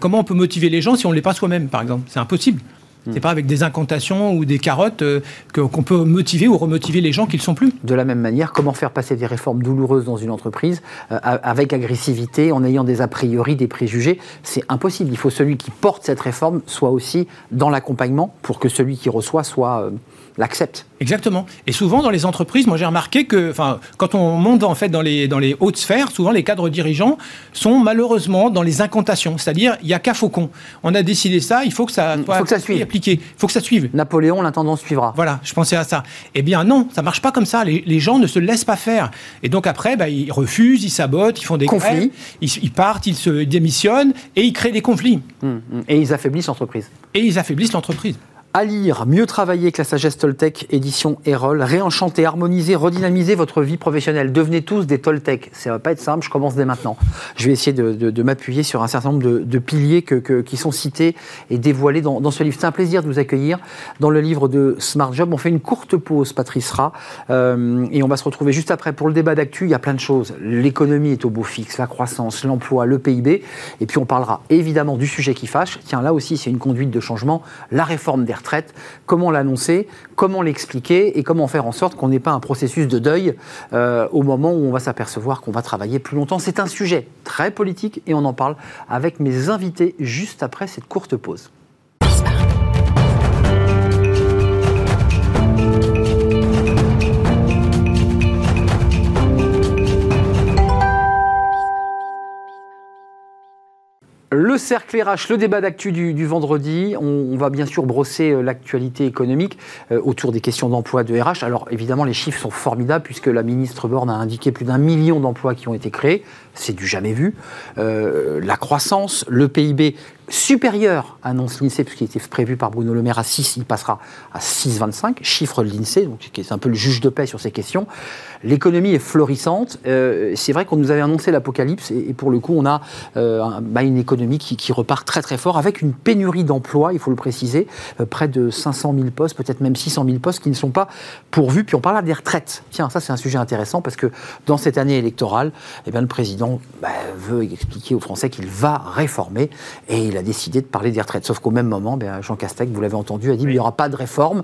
comment on peut motiver les gens si on ne l'est pas soi-même, par exemple? C'est impossible. Hmm. C'est pas avec des incantations ou des carottes euh, qu'on peut motiver ou remotiver les gens qui ne sont plus. De la même manière, comment faire passer des réformes douloureuses dans une entreprise euh, avec agressivité, en ayant des a priori, des préjugés? C'est impossible. Il faut celui qui porte cette réforme soit aussi dans l'accompagnement pour que celui qui reçoit soit euh, l'accepte. Exactement. Et souvent dans les entreprises, moi j'ai remarqué que, enfin, quand on monte en fait dans les dans les hautes sphères, souvent les cadres dirigeants sont malheureusement dans les incantations, c'est-à-dire il y a qu'à faucon. On a décidé ça, il faut que ça soit faut que ça suive. appliqué, il faut que ça suive. Napoléon, l'intendant suivra. Voilà, je pensais à ça. Eh bien non, ça marche pas comme ça. Les, gens ne se laissent pas faire. Et donc après, bah, ils refusent, ils sabotent, ils font des conflits, ils, partent, ils se démissionnent et ils créent des conflits. Hum, hum. Et ils affaiblissent l'entreprise. Et ils affaiblissent l'entreprise. À lire, mieux travailler que la sagesse Toltec, édition Erol. Réenchanter, harmoniser, redynamiser votre vie professionnelle. Devenez tous des Toltec. Ça va pas être simple, je commence dès maintenant. Je vais essayer de, m'appuyer sur un certain nombre de, piliers qui sont cités et dévoilés dans, ce livre. C'est un plaisir de vous accueillir dans le livre de Smart Job. On fait une courte pause, Patrice Ra, euh, et on va se retrouver juste après pour le débat d'actu. Il y a plein de choses. L'économie est au beau fixe, la croissance, l'emploi, le PIB. Et puis on parlera évidemment du sujet qui fâche. Tiens, là aussi, c'est une conduite de changement. La réforme des comment l'annoncer, comment l'expliquer et comment faire en sorte qu'on n'ait pas un processus de deuil euh, au moment où on va s'apercevoir qu'on va travailler plus longtemps. C'est un sujet très politique et on en parle avec mes invités juste après cette courte pause. Le cercle RH, le débat d'actu du, vendredi. On, va bien sûr brosser euh, l'actualité économique euh, autour des questions d'emploi de RH. Alors évidemment, les chiffres sont formidables puisque la ministre Borne a indiqué plus d'un million d'emplois qui ont été créés. C'est du jamais vu. Euh, la croissance, le PIB supérieur, annonce l'INSEE, puisqu'il était prévu par Bruno Le Maire à 6, il passera à 6,25, chiffre de l'INSEE, donc qui est un peu le juge de paix sur ces questions. L'économie est florissante. Euh, c'est vrai qu'on nous avait annoncé l'apocalypse, et, pour le coup, on a euh, bah, une économie qui, repart très très fort avec une pénurie d'emplois, il faut le préciser, euh, près de 500 000 postes, peut-être même 600 000 postes qui ne sont pas pourvus. Puis on parle des retraites. Tiens, ça c'est un sujet intéressant parce que dans cette année électorale, eh bien, le président bah, veut expliquer aux Français qu'il va réformer et il a décidé de parler des retraites. Sauf qu'au même moment, ben, Jean Castex, vous l'avez entendu, a dit qu'il n'y aura pas de réforme.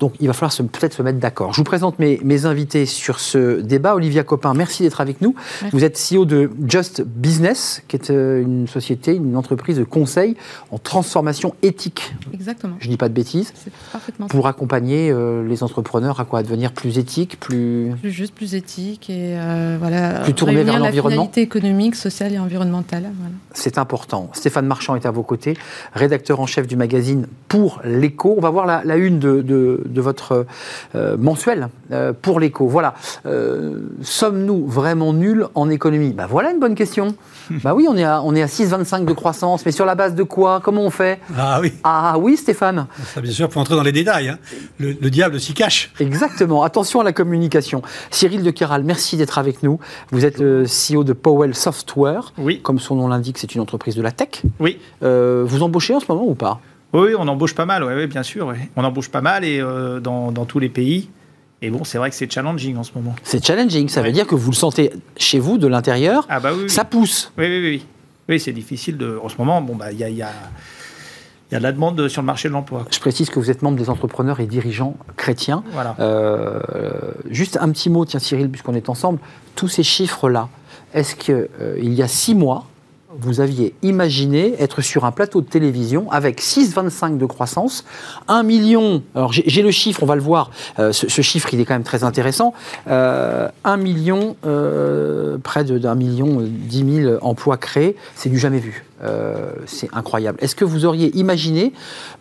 Donc il va falloir peut-être se mettre d'accord. Je vous présente mes, mes, invités sur ce débat. Olivia Copin, merci d'être avec nous. Vous êtes CEO de Just Business, qui est euh, une société, une entreprise de conseil en transformation éthique. Exactement. Je ne dis pas de bêtises. Parfaitement. Pour accompagner euh, les entrepreneurs à quoi À devenir plus éthique, plus... Plus juste, plus éthique et euh, voilà. Plus tourné vers l'environnement. La économique, sociale et environnementale. C'est important. Stéphane Marchand est à vos côtés, rédacteur en chef du magazine Pour l'écho. On va voir la, une de votre euh, mensuel euh, pour l'écho. Voilà. Euh, sommes-nous vraiment nuls en économie? Bah Voilà une bonne question. bah oui, on est à, on est à 6,25 de croissance, mais sur la base de quoi? Comment on fait? Ah oui. Ah oui, Stéphane Ça, Bien sûr, pour entrer dans les détails. Hein. Le, diable s'y cache. Exactement. Attention à la communication. Cyril de Keral, merci d'être avec nous. Vous êtes le CEO de Powell Software. Oui. Comme son nom l'indique, c'est une entreprise de la tech. Oui. vous embauchez en ce moment ou pas? Oui, on embauche pas mal, oui, bien sûr. On embauche pas mal et euh, dans, tous les pays. Et bon, c'est vrai que c'est challenging en ce moment. C'est challenging, ça veut dire que vous le sentez chez vous, de l'intérieur, ah bah oui, ça pousse. Oui, oui, oui. Oui, c'est difficile de... En ce moment, bon, bah, il y a... Y a... Il y a de la demande sur le marché de l'emploi. Je précise que vous êtes membre des entrepreneurs et dirigeants chrétiens. Voilà. Euh, juste un petit mot, tiens Cyril, puisqu'on est ensemble. Tous ces chiffres-là, est-ce qu'il euh, y a six mois, vous aviez imaginé être sur un plateau de télévision avec 6,25 de croissance, 1 million, alors j'ai le chiffre, on va le voir, euh, ce, chiffre il est quand même très intéressant, euh, 1 million, euh, près d'un million 10 euh, 000 emplois créés, c'est du jamais vu. Euh, c'est incroyable. Est-ce que vous auriez imaginé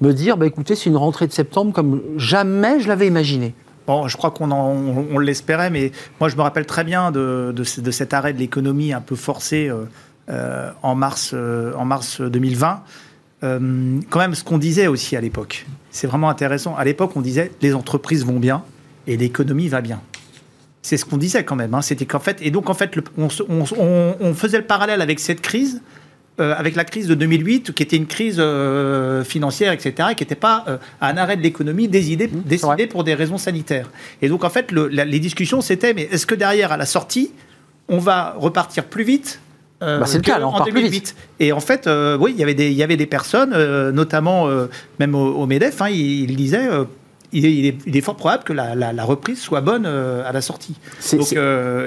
me dire, bah, écoutez, c'est une rentrée de septembre comme jamais je l'avais imaginé? Bon, je crois qu'on on, l'espérait, mais moi je me rappelle très bien de, cet arrêt de l'économie un peu forcé euh, en, mars, euh, en mars 2020. Euh, quand même, ce qu'on disait aussi à l'époque, c'est vraiment intéressant. À l'époque, on disait les entreprises vont bien et l'économie va bien. C'est ce qu'on disait quand même. Hein. C'était qu'en fait, et donc en fait, on, faisait le parallèle avec cette crise, avec la crise de 2008, qui était une crise financière, etc., qui n'était pas un arrêt de l'économie décidé, mmh, décidé pour des raisons sanitaires. Et donc en fait, les discussions, c'était mais est-ce que derrière, à la sortie, on va repartir plus vite euh, bah, c'est le cas, en 2008. Et en fait, euh, oui, il y avait des, il y avait des personnes, euh, notamment même au, MEDEF, hein, ils, il disaient il est, fort probable que la, reprise soit bonne à la sortie.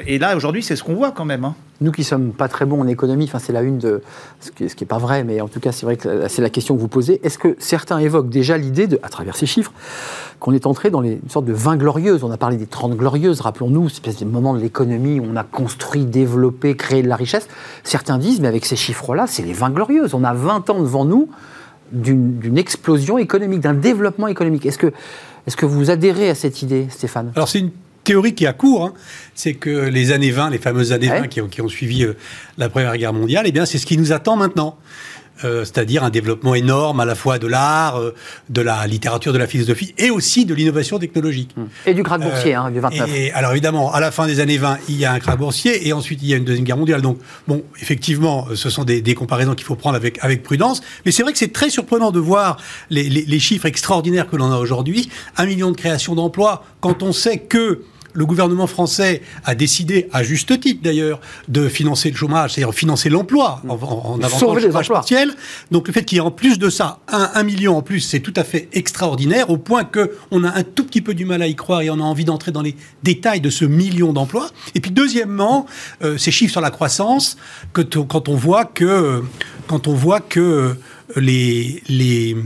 et là, aujourd'hui, c'est ce qu'on voit quand même. Hein. Nous qui sommes pas très bons en économie, enfin, c'est la une de. Ce qui n'est pas vrai, mais en tout cas, c'est vrai que c'est la question que vous posez. Est-ce que certains évoquent déjà l'idée, à travers ces chiffres, qu'on est entré dans les, une sorte de 20 glorieuses? On a parlé des 30 glorieuses, rappelons-nous, c'est un moment de l'économie où on a construit, développé, créé de la richesse. Certains disent, mais avec ces chiffres-là, c'est les 20 glorieuses. On a 20 ans devant nous d'une explosion économique, d'un développement économique. Est-ce que, est que vous adhérez à cette idée, Stéphane? Alors, c'est une théorie qui a cours, hein. c'est que les années 20, les fameuses années 20 qui ont, suivi euh, la Première Guerre mondiale, eh bien, c'est ce qui nous attend maintenant. Euh, c'est-à-dire un développement énorme à la fois de l'art, euh, de la littérature, de la philosophie et aussi de l'innovation technologique. Mmh. Et du krach boursier hein, du 29. Et, alors évidemment, à la fin des années 20, il y a un krach boursier et ensuite il y a une deuxième guerre mondiale. Donc bon, effectivement, ce sont des, comparaisons qu'il faut prendre avec, avec prudence. Mais c'est vrai que c'est très surprenant de voir les, les chiffres extraordinaires que l'on a aujourd'hui. Un million de créations d'emplois quand on sait que le gouvernement français a décidé, à juste titre d'ailleurs, de financer le chômage, c'est-à-dire financer l'emploi en, en avançant le chômage partiel. Donc le fait qu'il y ait en plus de ça un, million en plus, c'est tout à fait extraordinaire, au point qu'on a un tout petit peu du mal à y croire et on a envie d'entrer dans les détails de ce million d'emplois. Et puis deuxièmement, euh, ces chiffres sur la croissance, que quand on voit que, quand on voit que les, les,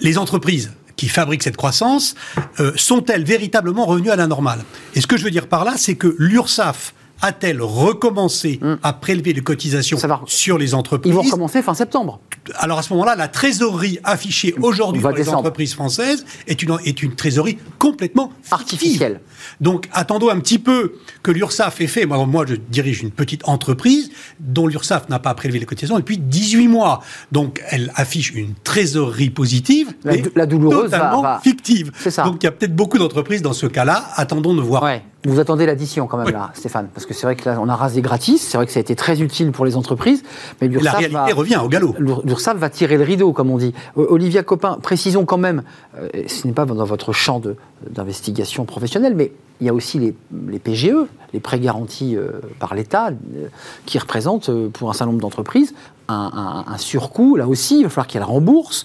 les entreprises qui fabriquent cette croissance, euh, sont-elles véritablement revenues à la normale? Et ce que je veux dire par là, c'est que l'URSSAF a-t-elle recommencé hmm. à prélever les cotisations sur les entreprises Ils vont recommencer fin septembre. Alors à ce moment-là, la trésorerie affichée aujourd'hui par les entreprises françaises est une, est une trésorerie complètement artificielle. Donc attendons un petit peu que l'URSSAF ait fait. Moi, moi, je dirige une petite entreprise dont l'URSSAF n'a pas prélevé les cotisations depuis 18 mois. Donc elle affiche une trésorerie positive, la, mais la douloureuse totalement fictive. Ça. Donc il y a peut-être beaucoup d'entreprises dans ce cas-là. Attendons de voir Vous attendez l'addition quand même là, Stéphane, parce que c'est vrai que là on a rasé gratis, c'est vrai que ça a été très utile pour les entreprises, mais la réalité revient au galop. L'URSSAF va tirer le rideau, comme on dit. Olivia Copin, précisons quand même, euh, ce n'est pas dans votre champ d'investigation professionnelle, mais il y a aussi les, PGE, les prêts garantis euh, par l'État, euh, qui représentent pour un certain nombre d'entreprises un, surcoût. Là aussi, il va falloir qu'elles remboursent.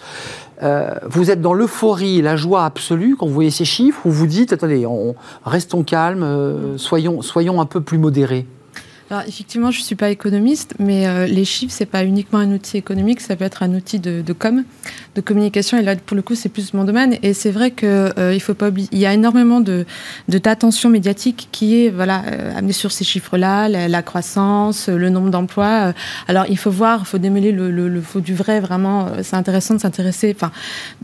Euh, vous êtes dans l'euphorie, la joie absolue quand vous voyez ces chiffres, ou vous dites, attendez, on, restons calmes, euh, soyons, soyons un peu plus modérés alors effectivement, je ne suis pas économiste, mais euh, les chiffres, c'est pas uniquement un outil économique, ça peut être un outil de, com, de communication. Et là, pour le coup, c'est plus mon domaine. Et c'est vrai que euh, faut pas oublier, y a énormément de d'attention médiatique qui est voilà euh, amenée sur ces chiffres-là, la, croissance, le nombre d'emplois. alors il faut voir, il faut démêler le, le, faux du vrai. Vraiment, c'est intéressant de s'intéresser, enfin,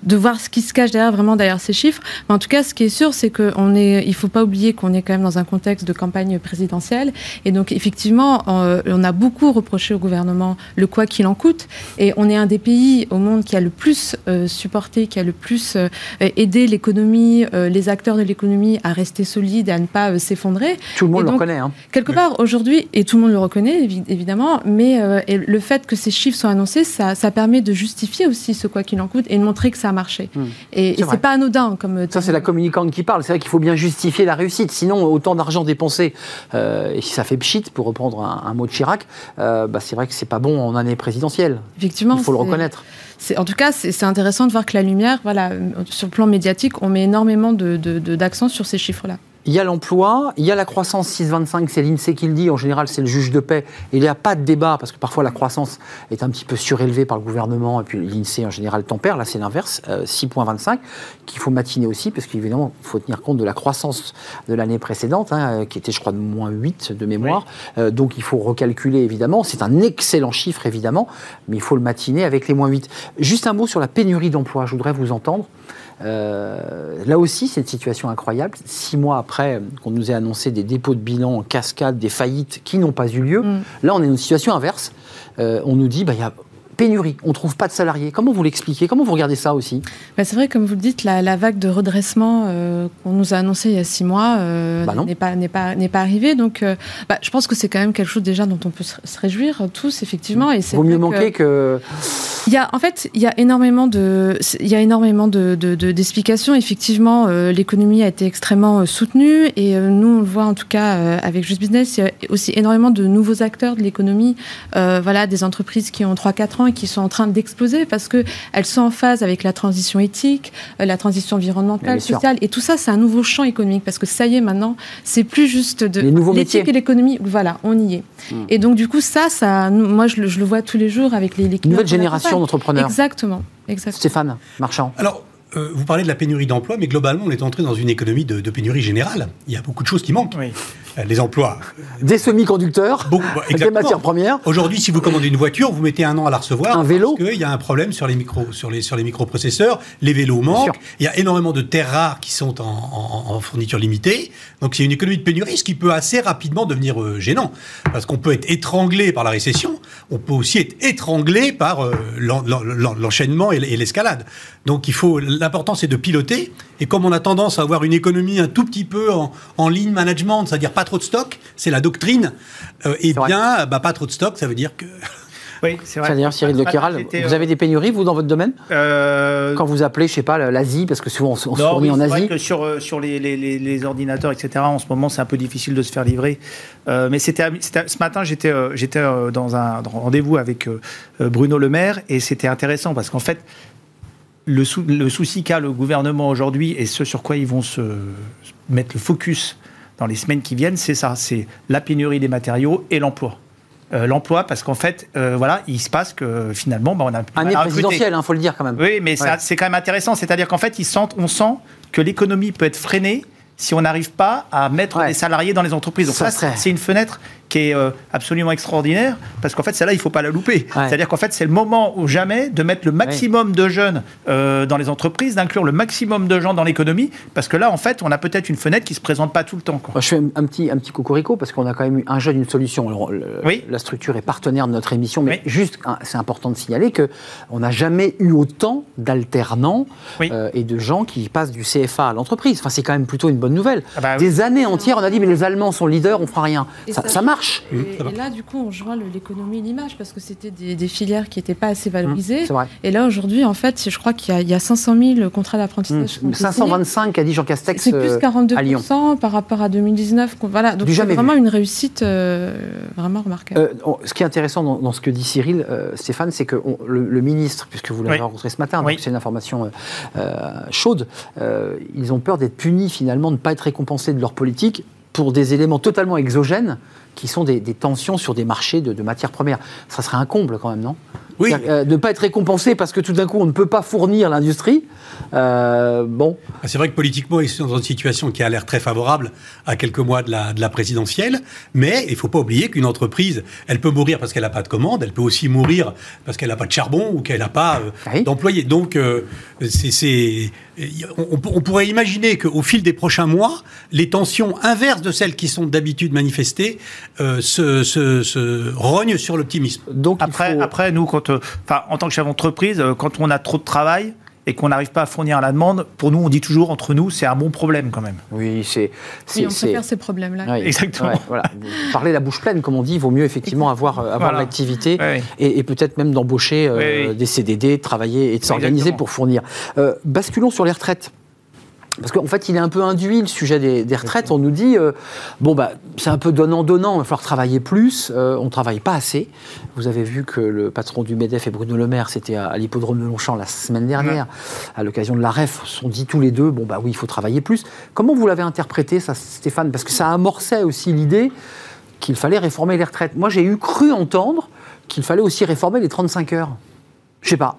de voir ce qui se cache derrière vraiment derrière ces chiffres. Mais en tout cas, ce qui est sûr, c'est qu'on est, il faut pas oublier qu'on est quand même dans un contexte de campagne présidentielle, et donc effectivement effectivement, euh, on a beaucoup reproché au gouvernement le quoi qu'il en coûte. Et on est un des pays au monde qui a le plus euh, supporté, qui a le plus euh, aidé l'économie, les acteurs de l'économie à rester solides et à ne pas s'effondrer. Tout le monde le reconnaît. Hein. Quelque part, aujourd'hui, et tout le monde le reconnaît, évidemment, mais le fait que ces chiffres soient annoncés, ça, permet de justifier aussi ce quoi qu'il en coûte et de montrer que ça a marché. Hmm. Et, c'est pas anodin. comme Ça, c'est la communicante qui parle. C'est vrai qu'il faut bien justifier la réussite. Sinon, autant d'argent dépensé, et si ça fait pchit, pour reprendre un, mot de Chirac, euh, bah, c'est vrai que c'est pas bon en année présidentielle. Effectivement. Il faut le reconnaître. En tout cas, c'est intéressant de voir que la lumière, voilà, sur le plan médiatique, on met énormément d'accent de, sur ces chiffres-là. Il y a l'emploi, il y a la croissance 6,25, c'est l'INSEE qui le dit, en général c'est le juge de paix. Il n'y a pas de débat parce que parfois la croissance est un petit peu surélevée par le gouvernement et puis l'INSEE en général tempère, là c'est l'inverse, 6,25, euh, qu'il faut matiner aussi parce qu'évidemment il faut tenir compte de la croissance de l'année précédente, hein, qui était je crois de moins 8 de mémoire, euh, donc il faut recalculer évidemment, c'est un excellent chiffre évidemment, mais il faut le matiner avec les moins 8. Juste un mot sur la pénurie d'emploi, je voudrais vous entendre. Euh, là aussi, c'est une situation incroyable. Six mois après qu'on nous ait annoncé des dépôts de bilan en cascade, des faillites qui n'ont pas eu lieu, mm. là, on est dans une situation inverse. Euh, on nous dit, bah, il y a pénurie, on ne trouve pas de salariés. Comment vous l'expliquez? Comment vous regardez ça aussi? Bah, C'est vrai, comme vous le dites, la, vague de redressement euh, qu'on nous a annoncé il y a six mois euh, bah n'est pas, pas, pas arrivée. Donc, euh, bah, je pense que c'est quand même quelque chose déjà dont on peut se, réjouir tous, effectivement. Et Vaut mieux manquer que... Il y a, en fait, il y a énormément de, il y a énormément de, d'explications. Effectivement, l'économie a été extrêmement soutenue et nous, on le voit en tout cas avec Just Business, il y a aussi énormément de nouveaux acteurs de l'économie. voilà, des entreprises qui ont 3-4 ans qui sont en train d'exploser parce qu'elles sont en phase avec la transition éthique, euh, la transition environnementale, sociale. Et tout ça, c'est un nouveau champ économique parce que ça y est, maintenant, c'est plus juste de l'éthique et l'économie. Voilà, on y est. Hmm. Et donc, du coup, ça, ça moi, je, le vois tous les jours avec les. les Nouvelle génération d'entrepreneurs. Exactement. Exactement. Stéphane Marchand. Alors, euh, vous parlez de la pénurie d'emplois, mais globalement, on est entré dans une économie de, pénurie générale. Il y a beaucoup de choses qui manquent. Euh, les emplois. Des semi-conducteurs, des matières premières. Aujourd'hui, si vous commandez une voiture, vous mettez un an à la recevoir. Un vélo. Parce qu'il y a un problème sur les, micro, sur les, sur les microprocesseurs. Les vélos manquent. Il y a énormément de terres rares qui sont en, fourniture limitée. Donc, c'est une économie de pénurie, ce qui peut assez rapidement devenir euh, gênant. Parce qu'on peut être étranglé par la récession. On peut aussi être étranglé par l'enchaînement et l'escalade. Donc, il faut l'important, c'est de piloter. Et comme on a tendance à avoir une économie un tout petit peu en, en ligne management, c'est-à-dire pas trop de stock, c'est la doctrine, euh, eh bien, bah, pas trop de stock, ça veut dire que. Oui, c'est vrai. C'est-à-dire, Cyril de Kéral, vous avez des pénuries, vous, dans votre domaine? Euh... Quand vous appelez, je sais pas, l'Asie, parce que souvent on, se fournit en Asie. Vrai que sur, euh, sur les, les, les, ordinateurs, etc., en ce moment, c'est un peu difficile de se faire livrer. Euh, mais c'était ce matin, j'étais j'étais dans un rendez-vous avec Bruno Le Maire, et c'était intéressant, parce qu'en fait, le, souci qu'a le gouvernement aujourd'hui et ce sur quoi ils vont se mettre le focus dans les semaines qui viennent, c'est ça, c'est la pénurie des matériaux et l'emploi. Euh, l'emploi parce qu'en fait, euh, voilà, il se passe que finalement, bah, on a année présidentielle, il hein, faut le dire quand même. Oui, mais c'est quand même intéressant, c'est-à-dire qu'en fait, ils sentent, on sent que l'économie peut être freinée si on n'arrive pas à mettre les salariés dans les entreprises. Donc ça, c'est une fenêtre qui est euh, absolument extraordinaire, parce qu'en fait, celle-là, il ne faut pas la louper. C'est-à-dire qu'en fait, c'est le moment ou jamais de mettre le maximum de jeunes euh, dans les entreprises, d'inclure le maximum de gens dans l'économie, parce que là, en fait, on a peut-être une fenêtre qui ne se présente pas tout le temps. je fais un petit, un petit cocorico, parce qu'on a quand même eu un jeune, une solution. Alors, oui. La structure est partenaire de notre émission, mais juste, hein, c'est important de signaler qu'on n'a jamais eu autant d'alternants euh, et de gens qui passent du CFA à l'entreprise. Enfin, c'est quand même plutôt une bonne nouvelle. Ah bah Des années entières, on a dit, mais les Allemands sont leaders, on fera rien. Ça, marche. Et, là, du coup, on joint l'économie et l'image, parce que c'était des, filières qui n'étaient pas assez valorisées. Mmh, et là, aujourd'hui, en fait, je crois qu'il y, a 500 000 contrats d'apprentissage. 525, a dit Jean Castex. C'est plus 42% euh, par rapport à 2019. Voilà, donc c'est vraiment une réussite euh, vraiment remarquable. Euh, ce qui est intéressant dans, ce que dit Cyril, Stéphane, c'est que le, ministre, puisque vous l'avez rencontré ce matin, donc c'est une information chaude, ils ont peur d'être punis finalement, de ne pas être récompensés de leur politique pour des éléments totalement exogènes qui sont des, tensions sur des marchés de, matières premières. Ça serait un comble quand même, non? Oui. Euh, de ne pas être récompensé parce que tout d'un coup on ne peut pas fournir l'industrie. Euh, bon. Ah, c'est vrai que politiquement, ils sont dans une situation qui a l'air très favorable à quelques mois de la, de la présidentielle, mais il ne faut pas oublier qu'une entreprise, elle peut mourir parce qu'elle n'a pas de commande, elle peut aussi mourir parce qu'elle n'a pas de charbon ou qu'elle n'a pas euh, d'employés. Donc, c'est on, pourrait imaginer qu'au fil des prochains mois, les tensions inverses de celles qui sont d'habitude manifestées euh, se, rognent sur l'optimisme. Donc après, après, nous, quand, euh, en tant que chef d'entreprise, euh, quand on a trop de travail, et qu'on n'arrive pas à fournir la demande, pour nous, on dit toujours entre nous, c'est un bon problème quand même. Oui, c'est. Oui, on préfère ces problèmes-là. Exactement. voilà. Parler la bouche pleine, comme on dit, il vaut mieux effectivement avoir, avoir l'activité et, peut-être même d'embaucher des CDD, travailler et de s'organiser pour fournir. basculons sur les retraites. Parce qu'en fait, il est un peu induit le sujet des, retraites. On nous dit, euh, bon, bah, c'est un peu donnant-donnant, il va falloir travailler plus, euh, on ne travaille pas assez. Vous avez vu que le patron du MEDEF et Bruno Le Maire, c'était à, l'hippodrome de Longchamp la semaine dernière, à l'occasion de la REF, se sont dit tous les deux, bon, bah oui, il faut travailler plus. Comment vous l'avez interprété, ça, Stéphane? Parce que ça amorçait aussi l'idée qu'il fallait réformer les retraites. Moi, j'ai eu cru entendre qu'il fallait aussi réformer les 35 heures. Je sais pas.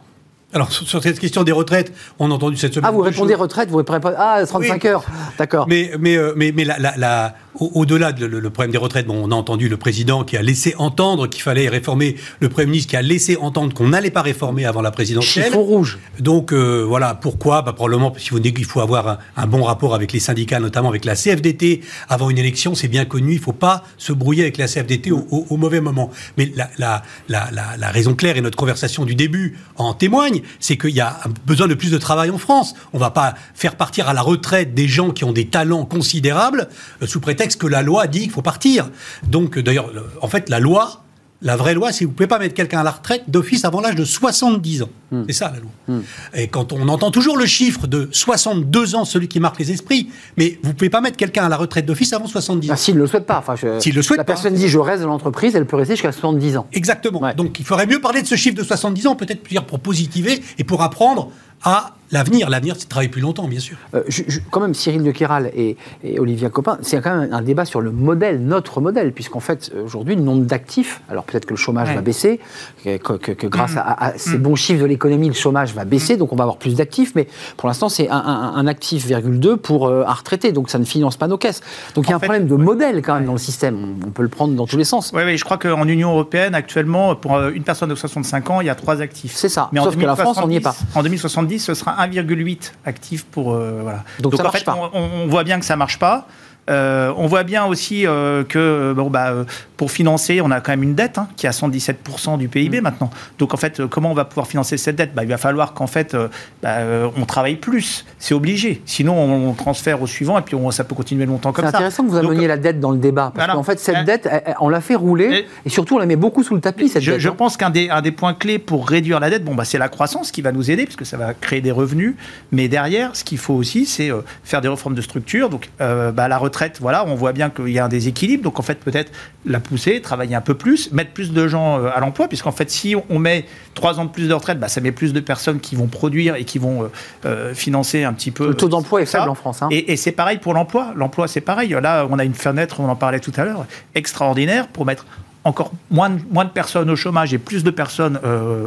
Alors, sur cette question des retraites, on a entendu cette semaine. Ah, vous répondez retraite, vous répondez. Ah, 35 heures, d'accord. Mais, mais, euh, mais, mais la, la, au-delà du le, problème des retraites, bon, on a entendu le président qui a laissé entendre qu'il fallait réformer, le Premier ministre qui a laissé entendre qu'on n'allait pas réformer avant la présidentielle. Chiffon rouge. Donc, euh, voilà, pourquoi? Bah, Probablement parce qu'il faut avoir un, bon rapport avec les syndicats, notamment avec la CFDT. Avant une élection, c'est bien connu, il ne faut pas se brouiller avec la CFDT au, mauvais moment. Mais la, la, la, raison claire, et notre conversation du début en témoigne, c'est qu'il y a besoin de plus de travail en France. On ne va pas faire partir à la retraite des gens qui ont des talents considérables euh, sous prétexte que la loi dit qu'il faut partir. Donc, euh, d'ailleurs, en fait, la loi, la vraie loi, c'est que vous ne pouvez pas mettre quelqu'un à la retraite d'office avant l'âge de 70 ans. Hmm. C'est ça la loi. Hmm. Et quand on entend toujours le chiffre de 62 ans, celui qui marque les esprits, mais vous ne pouvez pas mettre quelqu'un à la retraite d'office avant 70 ans. Ah, S'il ne le souhaite pas. Enfin, S'il le souhaite la personne dit je reste dans l'entreprise, elle peut rester jusqu'à 70 ans. Exactement. Donc il faudrait mieux parler de ce chiffre de 70 ans, peut-être pour positiver et pour apprendre à l'avenir. L'avenir, c'est de travailler plus longtemps, bien sûr. Euh, quand même, Cyril de Kéral et, et Olivia Copin, c'est quand même un débat sur le modèle, notre modèle, puisqu'en fait, aujourd'hui, le nombre d'actifs, alors peut-être que le chômage va baisser, que, grâce à, ces mm. bons chiffres de l'économie, le chômage va baisser, donc on va avoir plus d'actifs, mais pour l'instant, c'est un, actif, virgule 2 pour euh, un retraité, donc ça ne finance pas nos caisses. Donc il y a un problème de modèle quand même dans le système, on, peut le prendre dans tous les sens. Oui, oui je crois qu'en Union européenne, actuellement, pour euh, une personne de 65 ans, il y a trois actifs. C'est ça, mais sauf que la France, on n'y est pas. En 2070, ce sera 1,8 actifs pour. Euh, voilà. Donc, en fait, On, on, voit bien que ça marche pas. Euh, on voit bien aussi euh, que bon, bah, pour financer, on a quand même une dette hein, qui est à 117% du PIB mm. maintenant. Donc en fait, comment on va pouvoir financer cette dette? Bah, Il va falloir qu'en fait, bah, on travaille plus. C'est obligé. Sinon, on, transfère au suivant et puis ça peut continuer longtemps comme ça. C'est intéressant que vous ameniez la dette dans le débat. Parce qu'en fait, cette dette, on l'a fait rouler et, surtout, on la met beaucoup sous le tapis. Cette je, dette, je hein. pense qu'un des, un des points clés pour réduire la dette, bon, bah, c'est la croissance qui va nous aider puisque ça va créer des revenus. Mais derrière, ce qu'il faut aussi, c'est faire des réformes de structure. Donc la retraite, voilà, on voit bien qu'il y a un déséquilibre. Donc en fait, peut-être la pousser, travailler un peu plus, mettre plus de gens euh, à l'emploi, puisqu'en fait, si on met trois ans de plus de retraite, bah, ça met plus de personnes qui vont produire et qui vont euh, euh, financer un petit peu. Le taux d'emploi est faible en France. Hein. Et, c'est pareil pour l'emploi. L'emploi, c'est pareil. Là, on a une fenêtre, on en parlait tout à l'heure, extraordinaire pour mettre encore moins de, personnes au chômage et plus de personnes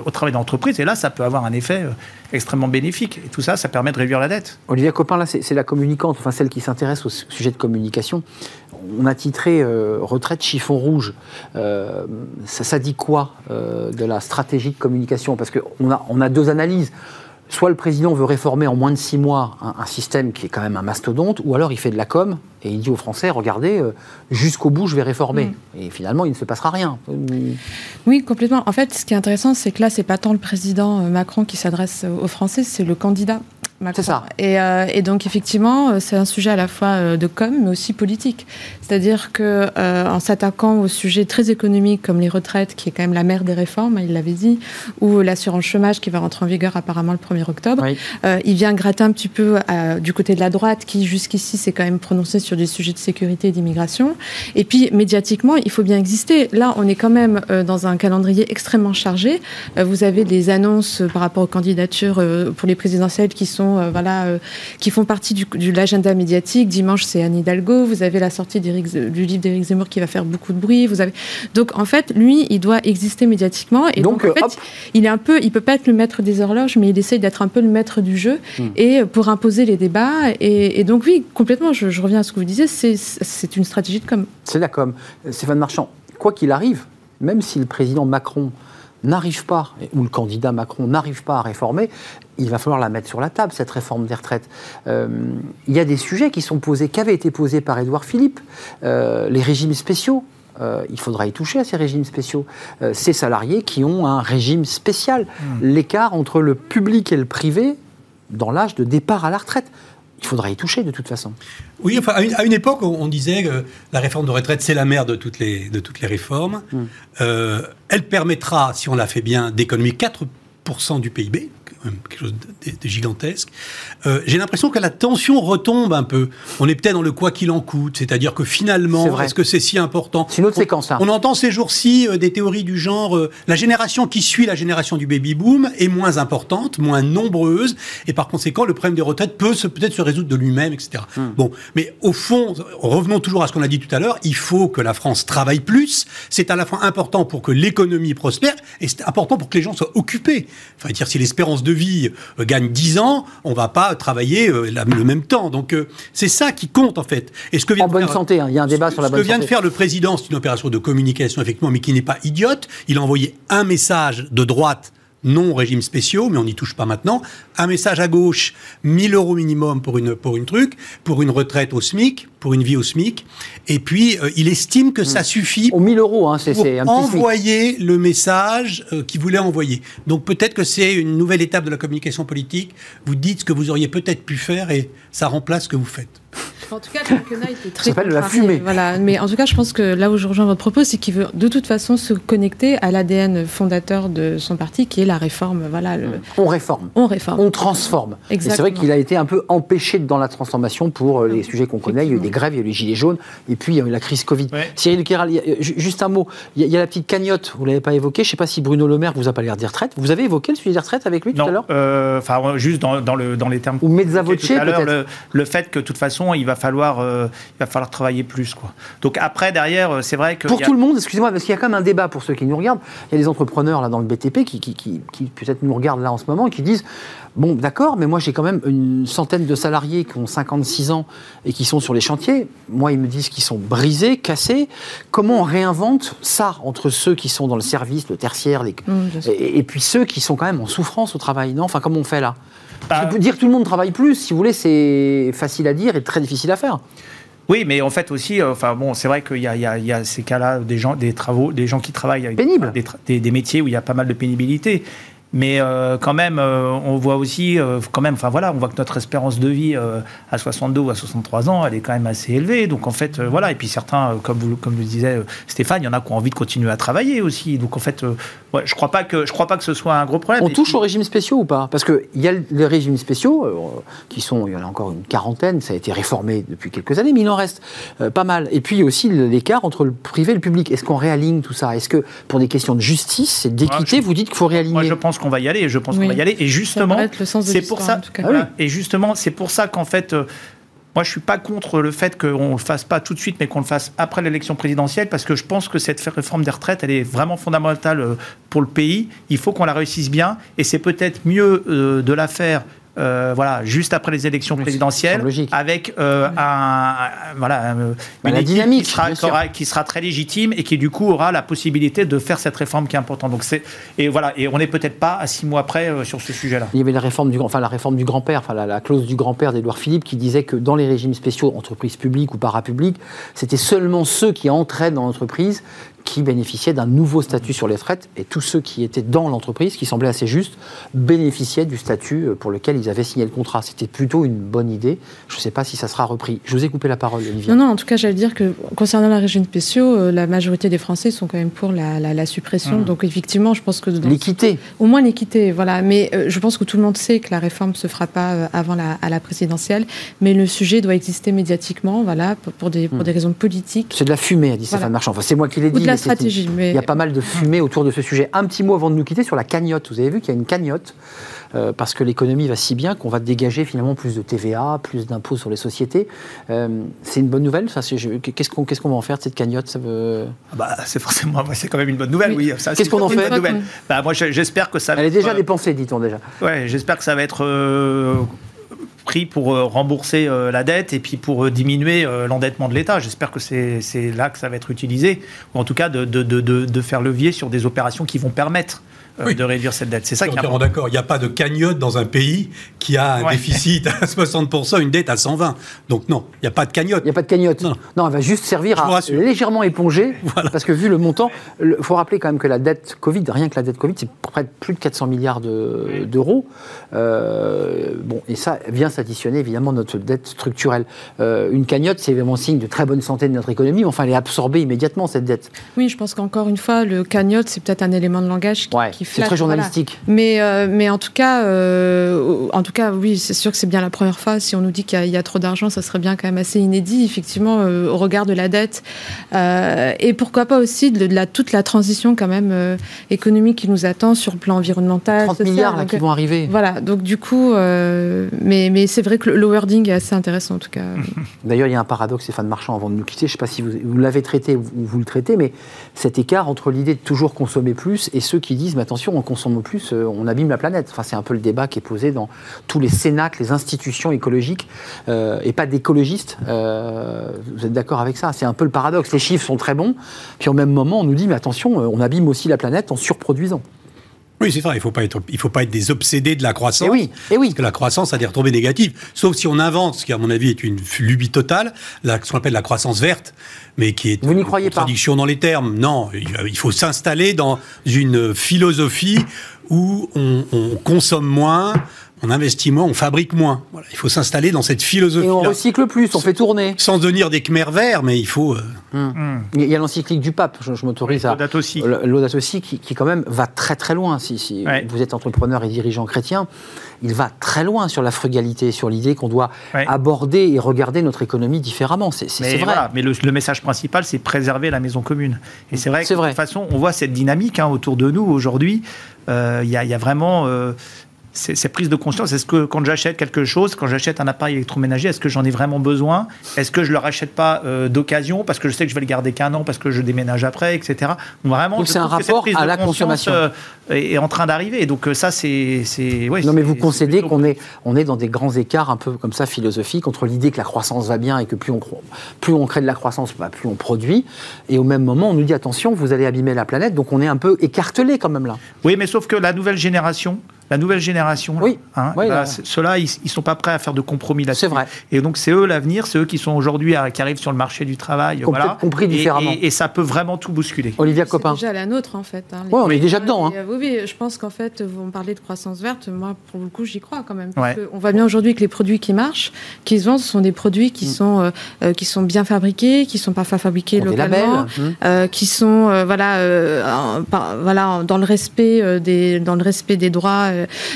au travail d'entreprise. Et là, ça peut avoir un effet extrêmement bénéfique. Et tout ça, ça permet de réduire la dette. Olivia Copin, là, c'est la communicante, enfin celle qui s'intéresse au sujet de communication. on a titré retraite chiffon rouge. Ça, dit quoi de la stratégie de communication? Parce qu'on on a deux analyses soit le président veut réformer en moins de six mois un, système qui est quand même un mastodonte, ou alors il fait de la com et il dit aux Français regardez, euh, jusqu'au bout je vais réformer. Mm. Et finalement, il ne se passera rien. Oui, complètement. En fait, ce qui est intéressant, c'est que là, c'est pas tant le président euh, Macron qui s'adresse aux Français, c'est le candidat c'est ça. Euh, et, donc effectivement, euh, c'est un sujet à la fois euh, de com, mais aussi politique. C'est-à-dire que en s'attaquant aux sujets très économiques comme les retraites, qui est quand même la mère des réformes, il l'avait dit, ou l'assurance chômage qui va rentrer en vigueur apparemment le 1er octobre, il vient gratter un petit peu du côté de la droite, qui jusqu'ici s'est quand même prononcé sur des sujets de sécurité et d'immigration. Et puis médiatiquement, il faut bien exister. Là, on est quand même dans un calendrier extrêmement chargé. vous avez des annonces par rapport aux candidatures pour les présidentielles qui sont euh, voilà, euh, qui font partie du, de l'agenda médiatique. Dimanche, c'est Anne Hidalgo. Vous avez la sortie du livre d'Éric Zemmour qui va faire beaucoup de bruit. Vous avez... Donc, en fait, lui, il doit exister médiatiquement. Et donc, en fait, il est un peu, il peut pas être le maître des horloges, mais il essaye d'être un peu le maître du jeu hmm. et pour imposer les débats. Et, donc, oui, complètement, je, je, reviens à ce que vous disiez, c'est une stratégie de com. C'est la com. Stéphane Marchand, quoi qu'il arrive, même si le président Macron n'arrive pas, ou le candidat Macron n'arrive pas à réformer, il va falloir la mettre sur la table, cette réforme des retraites. Euh, il y a des sujets qui sont posés, qui avaient été posés par Édouard Philippe, euh, les régimes spéciaux. Euh, il faudra y toucher à ces régimes spéciaux. ces salariés qui ont un régime spécial. Mmh. L'écart entre le public et le privé dans l'âge de départ à la retraite il faudra y toucher de toute façon. Oui, enfin, à une, époque, on disait que la réforme de retraite, c'est la mère de toutes les, de toutes les réformes. Mmh. elle permettra, si on la fait bien, d'économiser 4% du PIB quelque chose de, gigantesque. Euh, j'ai l'impression que la tension retombe un peu. On est peut-être dans le quoi qu'il en coûte, c'est-à-dire que finalement, est-ce que c'est si important C'est une autre séquence. On entend ces jours-ci euh, des théories du genre euh, la génération qui suit la génération du baby boom est moins importante, moins nombreuse, et par conséquent, le problème des retraites peut peut-être se résoudre de lui-même, etc. Hmm. Bon, mais au fond, revenons toujours à ce qu'on a dit tout à l'heure. Il faut que la France travaille plus. C'est à la fois important pour que l'économie prospère et c'est important pour que les gens soient occupés. Enfin, dire si l'espérance de vie euh, gagne 10 ans, on va pas travailler euh, le même temps. Donc euh, c'est ça qui compte en fait. Et ce que vient en bonne santé, hein. il y a un débat sur la bonne santé. Ce que vient de faire le président, c'est une opération de communication effectivement, mais qui n'est pas idiote. Il a envoyé un message de droite non régime spéciaux, mais on n'y touche pas maintenant. Un message à gauche, 1000 euros minimum pour une, pour une truc, pour une retraite au SMIC, pour une vie au SMIC. Et puis, euh, il estime que ça hmm. suffit. Au 1000 euros, hein, c'est un envoyer le message euh, qu'il voulait envoyer. Donc, peut-être que c'est une nouvelle étape de la communication politique. Vous dites ce que vous auriez peut-être pu faire et ça remplace ce que vous faites. En tout cas, le quinquennat était très. Ça s'appelle la fumée. Voilà. Mais en tout cas, je pense que là où je rejoins votre propos, c'est qu'il veut de toute façon se connecter à l'ADN fondateur de son parti, qui est la réforme. Voilà. On réforme. On réforme. On transforme. C'est vrai qu'il a été un peu empêché dans la transformation pour euh, les sujets qu'on connaît. Il y a eu des grèves, il y a eu les gilets jaunes, et puis il y a eu la crise Covid. Cyril Kéral, juste un mot. Il y, a, la petite cagnotte, vous ne l'avez pas évoqué. Je ne sais pas si Bruno Le Maire vous a pas l'air des retraites. Vous avez évoqué le sujet des retraites avec lui tout à l'heure? euh, Enfin, juste dans, le, dans les termes. Ou mezza peut-être. Le, le, fait que, de toute façon, il va falloir. Euh, il va falloir travailler plus. Quoi. Donc après, derrière, euh, c'est vrai que... Pour tout le monde, excusez-moi, parce qu'il y a quand même un débat pour ceux qui nous regardent. Il y a des entrepreneurs là dans le BTP qui, qui, qui, qui peut-être nous regardent là en ce moment et qui disent, bon d'accord, mais moi j'ai quand même une centaine de salariés qui ont 56 ans et qui sont sur les chantiers. Moi, ils me disent qu'ils sont brisés, cassés. Comment on réinvente ça entre ceux qui sont dans le service, le tertiaire, les... Mmh, et, puis ceux qui sont quand même en souffrance au travail, non? Enfin, comment on fait là? Bah, Dire que tout le monde travaille plus, si vous voulez, c'est facile à dire et très difficile à faire. Oui, mais en fait aussi, euh, enfin bon, c'est vrai qu'il y, y, a ces cas-là, des gens, des travaux, des gens qui travaillent avec des, des, métiers où il y a pas mal de pénibilité. Mais euh, quand même, euh, on voit aussi, euh, quand même, enfin voilà, on voit que notre espérance de vie à 62 ou à 63 ans, elle est quand même assez élevée. Donc en fait, voilà. Et puis certains, comme vous, comme le disait Stéphane, il y en a qui ont envie de continuer à travailler aussi. Donc en fait, ouais, je crois pas que je crois pas que ce soit un gros problème. On touche aux régimes spéciaux ou pas? Parce qu'il y a les régimes spéciaux qui sont, il y en a encore une quarantaine. Ça a été réformé depuis quelques années, mais il en reste pas mal. Et puis aussi l'écart entre le privé et le public. Est-ce qu'on réaligne tout ça? Est-ce que pour des questions de justice et d'équité, vous dites qu'il faut réaligner Moi, je pense qu'on va y aller. Je pense qu'on va y aller. Et justement, c'est pour ça. Et justement, c'est pour ça qu'en fait. Euh, moi, je suis pas contre le fait qu'on le fasse pas tout de suite, mais qu'on le fasse après l'élection présidentielle, parce que je pense que cette réforme des retraites, elle est vraiment fondamentale euh, pour le pays. Il faut qu'on la réussisse bien, et c'est peut-être mieux euh, de la faire euh, voilà, juste après les élections présidentielles, avec euh, un, voilà, bah, une dynamique qui sera, qui sera, très légitime et qui du coup aura la possibilité de faire cette réforme qui est importante. Donc c'est et voilà, et on n'est peut-être pas à six mois après euh, sur ce sujet-là. Il y avait la réforme du, enfin la réforme du grand-père, enfin la, clause du grand-père d'Édouard Philippe qui disait que dans les régimes spéciaux, entreprises publiques ou parapubliques, c'était seulement ceux qui entraient dans l'entreprise qui bénéficiaient d'un nouveau statut sur les traites et tous ceux qui étaient dans l'entreprise, qui semblait assez juste, bénéficiaient du statut euh, pour lequel ils avaient signé le contrat. C'était plutôt une bonne idée. Je ne sais pas si ça sera repris. Je vous ai coupé la parole, Olivier. Non, non, en tout cas, j'allais dire que concernant la régime spéciaux, euh, la majorité des Français sont quand même pour la, suppression. Mmh. Donc effectivement, je pense que... L'équité. Au moins l'équité, voilà. Mais euh, je pense que tout le monde sait que la réforme ne se fera pas avant la, à la présidentielle. Mais le sujet doit exister médiatiquement, voilà, pour, des, pour mmh. des raisons politiques. C'est de la fumée, a dit Stéphane Marchand. Enfin, c'est moi qui l'ai dit stratégie. Mais... Il y a pas mal de fumée autour de ce sujet. Un petit mot avant de nous quitter sur la cagnotte. Vous avez vu qu'il y a une cagnotte euh, parce que l'économie va si bien qu'on va dégager finalement plus de TVA, plus d'impôts sur les sociétés. Euh, c'est une bonne nouvelle. Qu'est-ce qu'on va en faire de cette cagnotte ça veut... Ah bah, c'est forcément, c'est quand même une bonne nouvelle. Oui. Qu'est-ce qu'on en fait bah, Moi, j'espère que ça. Elle est déjà dépensée, dit-on déjà. Ouais, j'espère que ça va être euh, pris pour euh, rembourser euh, la dette et puis pour euh, diminuer l'endettement de l'État. J'espère que c'est là que ça va être utilisé, ou en tout cas de, de, faire levier sur des opérations qui vont permettre euh, de réduire cette dette. C'est ça qui est d'accord. Il n'y a pas de cagnotte dans un pays qui a un déficit à 60%, une dette à 120. Donc non, il n'y a pas de cagnotte. Il n'y a pas de cagnotte. Non. non, elle va juste servir à légèrement éponger. Parce que vu le montant, il faut rappeler quand même que la dette Covid, rien que la dette Covid, c'est près de plus de 400 milliards d'euros. Euh, bon, et ça vient s'additionner évidemment notre dette structurelle. Euh, une cagnotte, c'est vraiment signe de très bonne santé de notre économie, mais enfin, elle est absorbée immédiatement, cette dette. Oui, je pense qu'encore une fois, le cagnotte, c'est peut-être un élément de langage qui c'est très journalistique. Mais, euh, mais en tout cas, euh, en tout cas, oui, c'est sûr que c'est bien la première fois. Si on nous dit qu'il y, a trop d'argent, ça serait bien quand même assez inédit, effectivement, euh, au regard de la dette. et pourquoi pas aussi de, la, toute la transition quand même économique qui nous attend sur le plan environnemental. 30 milliards là, qui vont arriver. Voilà, donc du coup, mais, mais c'est vrai que le, wording est assez intéressant en tout cas. D'ailleurs, il y a un paradoxe, Stéphane Marchand, avant de nous quitter. Je ne sais pas si vous, vous l'avez traité ou vous le traitez, mais cet écart entre l'idée de toujours consommer plus et ceux qui disent, mais attention, on consomme plus, euh, on abîme la planète. C'est un peu le débat qui est posé dans tous les cénacles, les institutions écologiques, euh, et pas d'écologistes. Euh, vous êtes d'accord avec ça? C'est un peu le paradoxe. Les chiffres sont très bons, puis au même moment, on nous dit, mais attention, on abîme aussi la planète en surproduisant. Oui, c'est vrai, il ne faut, pas être, faut pas être des obsédés de la croissance. Et oui, et oui. Parce que la croissance a des retombées négatives. Sauf si on invente, ce qui, à mon avis, est une lubie totale, la, ce qu'on appelle la croissance verte, mais qui est Vous une contradiction dans les termes. Non, il faut s'installer dans une philosophie où on, on consomme moins, on investit moins, on fabrique moins. Voilà, il faut s'installer dans cette philosophie. Et on recycle plus, on fait tourner. Sans devenir des Khmer verts, mais il faut. Euh, hum. Hum. Il y a l'encyclique du pape, je, m'autorise à. L'audace aussi. L'audace aussi, qui, qui, quand même va très très loin. Si, si vous êtes entrepreneur et dirigeant chrétien, il va très loin sur la frugalité, sur l'idée qu'on doit aborder et regarder notre économie différemment. C'est vrai. mais le, message principal, c'est préserver la maison commune. Et c'est vrai que de toute façon, on voit cette dynamique hein, autour de nous aujourd'hui. Euh, il y, a vraiment. Euh, c'est prise de conscience. Est-ce que quand j'achète quelque chose, quand j'achète un appareil électroménager, est-ce que j'en ai vraiment besoin? Est-ce que je ne le rachète pas euh, d'occasion parce que je sais que je vais le garder qu'un an parce que je déménage après, etc. vraiment, Donc c'est un rapport à la consommation euh, est, en train d'arriver. Donc euh, ça, c'est, ouais, non mais vous concédez qu'on est on est dans des grands écarts un peu comme ça philosophiques entre l'idée que la croissance va bien et que plus on plus on crée de la croissance, bah, plus on produit, et au même moment on nous dit attention, vous allez abîmer la planète. Donc on est un peu écartelé quand même là. Oui, mais sauf que la nouvelle génération la nouvelle génération, oui. Hein, bah, ceux-là, ils, ne sont pas prêts à faire de compromis là-dessus. C'est vrai. Et donc, c'est eux l'avenir, c'est eux qui sont aujourd'hui, qui arrivent sur le marché du travail. voilà. compris différemment. Et, ça peut vraiment tout bousculer. Olivia Copin. C'est déjà la nôtre, en fait. Hein, oui, on est déjà dedans. Hein. Oui, oui, je pense qu'en fait, vous me parlez de croissance verte. Moi, pour le coup, j'y crois quand même. on voit bien aujourd'hui que les produits qui marchent, qui se vendent, ce sont des produits qui, mm. sont, euh, euh, qui sont bien fabriqués, qui sont parfois fabriqués localement, mm. euh, qui sont voilà, voilà, dans, le respect, des, dans le respect des droits.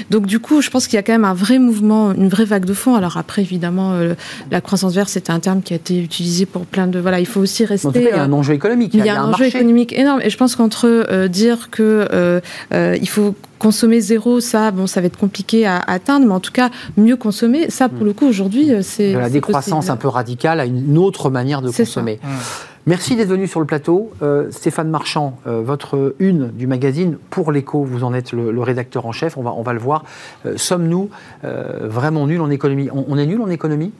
Donc, du coup, je pense qu'il y a quand même un vrai mouvement, une vraie vague de fond. Alors après, évidemment, euh, la croissance verte, c'est un terme qui a été utilisé pour plein de... Voilà, il faut aussi rester... En tout cas, il y a un enjeu économique. Il y a, un, enjeu économique énorme. Et je pense qu'entre euh, dire que euh, il faut consommer zéro, ça, bon, ça va être compliqué à, atteindre, mais en tout cas, mieux consommer, ça, pour hmm. le coup, aujourd'hui, c'est. La décroissance un peu radicale à une autre manière de consommer. Merci d'être venu sur le plateau. Euh, Stéphane Marchand, euh, votre une du magazine Pour l'écho, vous en êtes le, rédacteur en chef, on va, on va le voir. Euh, sommes-nous vraiment nuls en économie? On, est nuls en économie?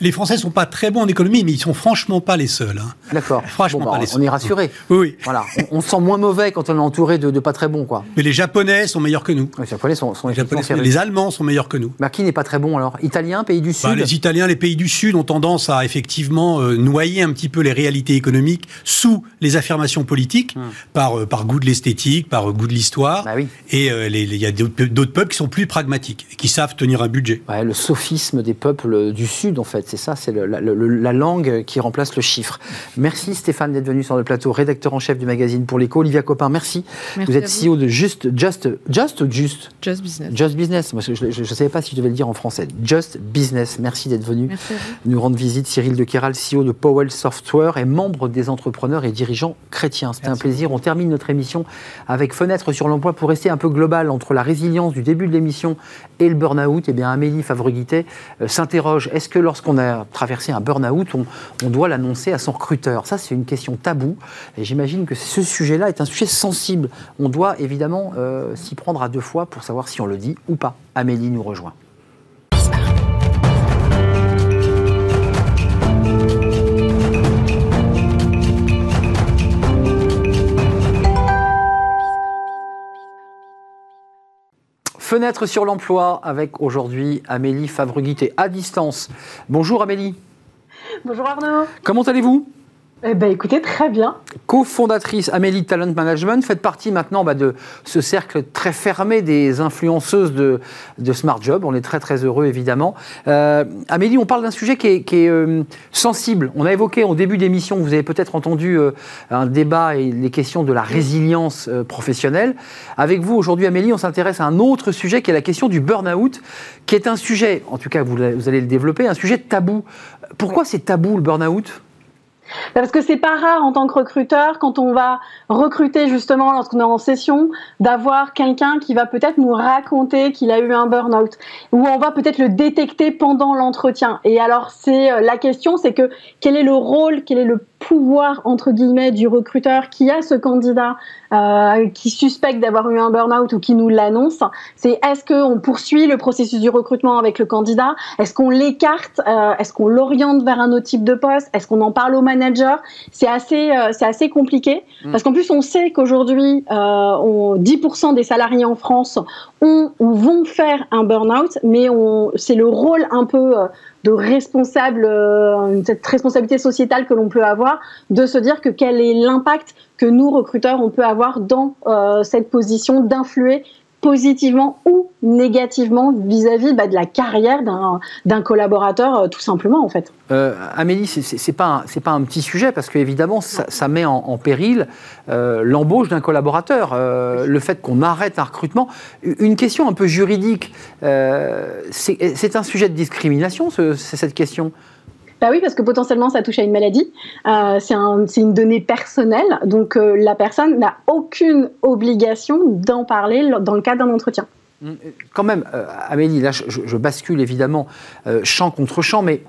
Les Français ne sont pas très bons en économie, mais ils sont franchement pas les seuls. Hein. D'accord. Franchement pas bah, les seuls. On est rassuré. Oui, oui. Voilà. On, se sent moins mauvais quand on est entouré de, pas très bons. Quoi. Mais les Japonais sont meilleurs que nous. Les Japonais sont, les, Japonais les Allemands sont meilleurs que nous. Mais qui n'est pas très bon alors? Italiens, pays du bah, Sud? Les Italiens, les pays du Sud ont tendance à effectivement noyer un petit peu les réalités économiques sous les affirmations politiques, hmm. par, euh, par goût de l'esthétique, par euh, goût de l'histoire. Bah oui. Et il euh, y a d'autres peuples qui sont plus pragmatiques, qui savent tenir un budget. le sophisme des peuples du Sud, en fait, c'est ça, c'est la, la, langue qui remplace le chiffre. Merci Stéphane d'être venu sur le plateau, rédacteur en chef du magazine pour l'écho. Olivia Copin, merci. vous êtes CEO de Just, Just, Just ou Just? Just Business. Just Business. je ne savais pas si je devais le dire en français. Just Business. Merci d'être venu nous rendre visite. Cyril de Kéral, CEO de Powell Software et membre des entrepreneurs et dirigeants chrétiens. C'était un plaisir. On termine notre émission avec Fenêtre sur l'emploi pour rester un peu global entre la résilience du début de l'émission et le burn-out. Eh bien, Amélie Favreguité euh, s'interroge est-ce que lorsqu'on a traversé un burn-out, on, doit l'annoncer à son recruteur? Ça, c'est une question taboue. Et j'imagine que ce sujet-là est un sujet sensible. On doit évidemment euh, s'y prendre à deux fois pour savoir si on le dit ou pas. Amélie nous rejoint. Fenêtre sur l'emploi avec aujourd'hui Amélie Favreguité à distance. Bonjour Amélie. Bonjour Arnaud. Comment allez-vous? Eh ben, écoutez, très bien. Co-fondatrice Amélie Talent Management, faites partie maintenant bah, de ce cercle très fermé des influenceuses de, de, Smart Job. On est très très heureux évidemment. Euh, Amélie, on parle d'un sujet qui est, euh, sensible. On a évoqué au début d'émission, vous avez peut-être entendu euh, un débat et les questions de la résilience professionnelle. Avec vous aujourd'hui, Amélie, on s'intéresse à un autre sujet qui est la question du burn-out, qui est un sujet, en tout cas vous, vous allez le développer, un sujet tabou. Pourquoi c'est tabou le burn-out? Parce que c'est pas rare en tant que recruteur, quand on va recruter justement lorsqu'on est en session, d'avoir quelqu'un qui va peut-être nous raconter qu'il a eu un burn-out, ou on va peut-être le détecter pendant l'entretien. Et alors c'est euh, la question, c'est que quel est le rôle, quel est le pouvoir entre guillemets du recruteur qui a ce candidat euh, qui suspecte d'avoir eu un burn-out ou qui nous l'annonce, c'est est-ce qu'on poursuit le processus du recrutement avec le candidat? Est-ce qu'on l'écarte? Euh, Est-ce qu'on l'oriente vers un autre type de poste? Est-ce qu'on en parle au manager? C'est assez, euh, c'est assez compliqué. Mm. parce qu'en plus on sait qu'aujourd'hui, 10% des salariés en France ont ou vont faire un burn-out, mais c'est le rôle un peu de responsable, euh, cette responsabilité sociétale que l'on peut avoir, de se dire que quel est l'impact que nous, recruteurs, on peut avoir dans euh, cette position d'influer positivement ou négativement vis-à-vis bah, de la carrière d'un collaborateur, euh, tout simplement, en fait. Euh, Amélie, c'est pas pas un petit sujet parce qu'évidemment ça, ça, met en, péril euh, l'embauche d'un collaborateur, le fait qu'on arrête un recrutement. Une question un peu juridique, c'est un sujet de discrimination, cette question? Bah oui, parce que potentiellement, ça touche à une maladie. Euh, c'est un, une donnée personnelle. Donc, euh, la personne n'a aucune obligation d'en parler dans le cadre d'un entretien. Hum, quand même, euh, Amélie, là, je, bascule évidemment champ contre champ, mais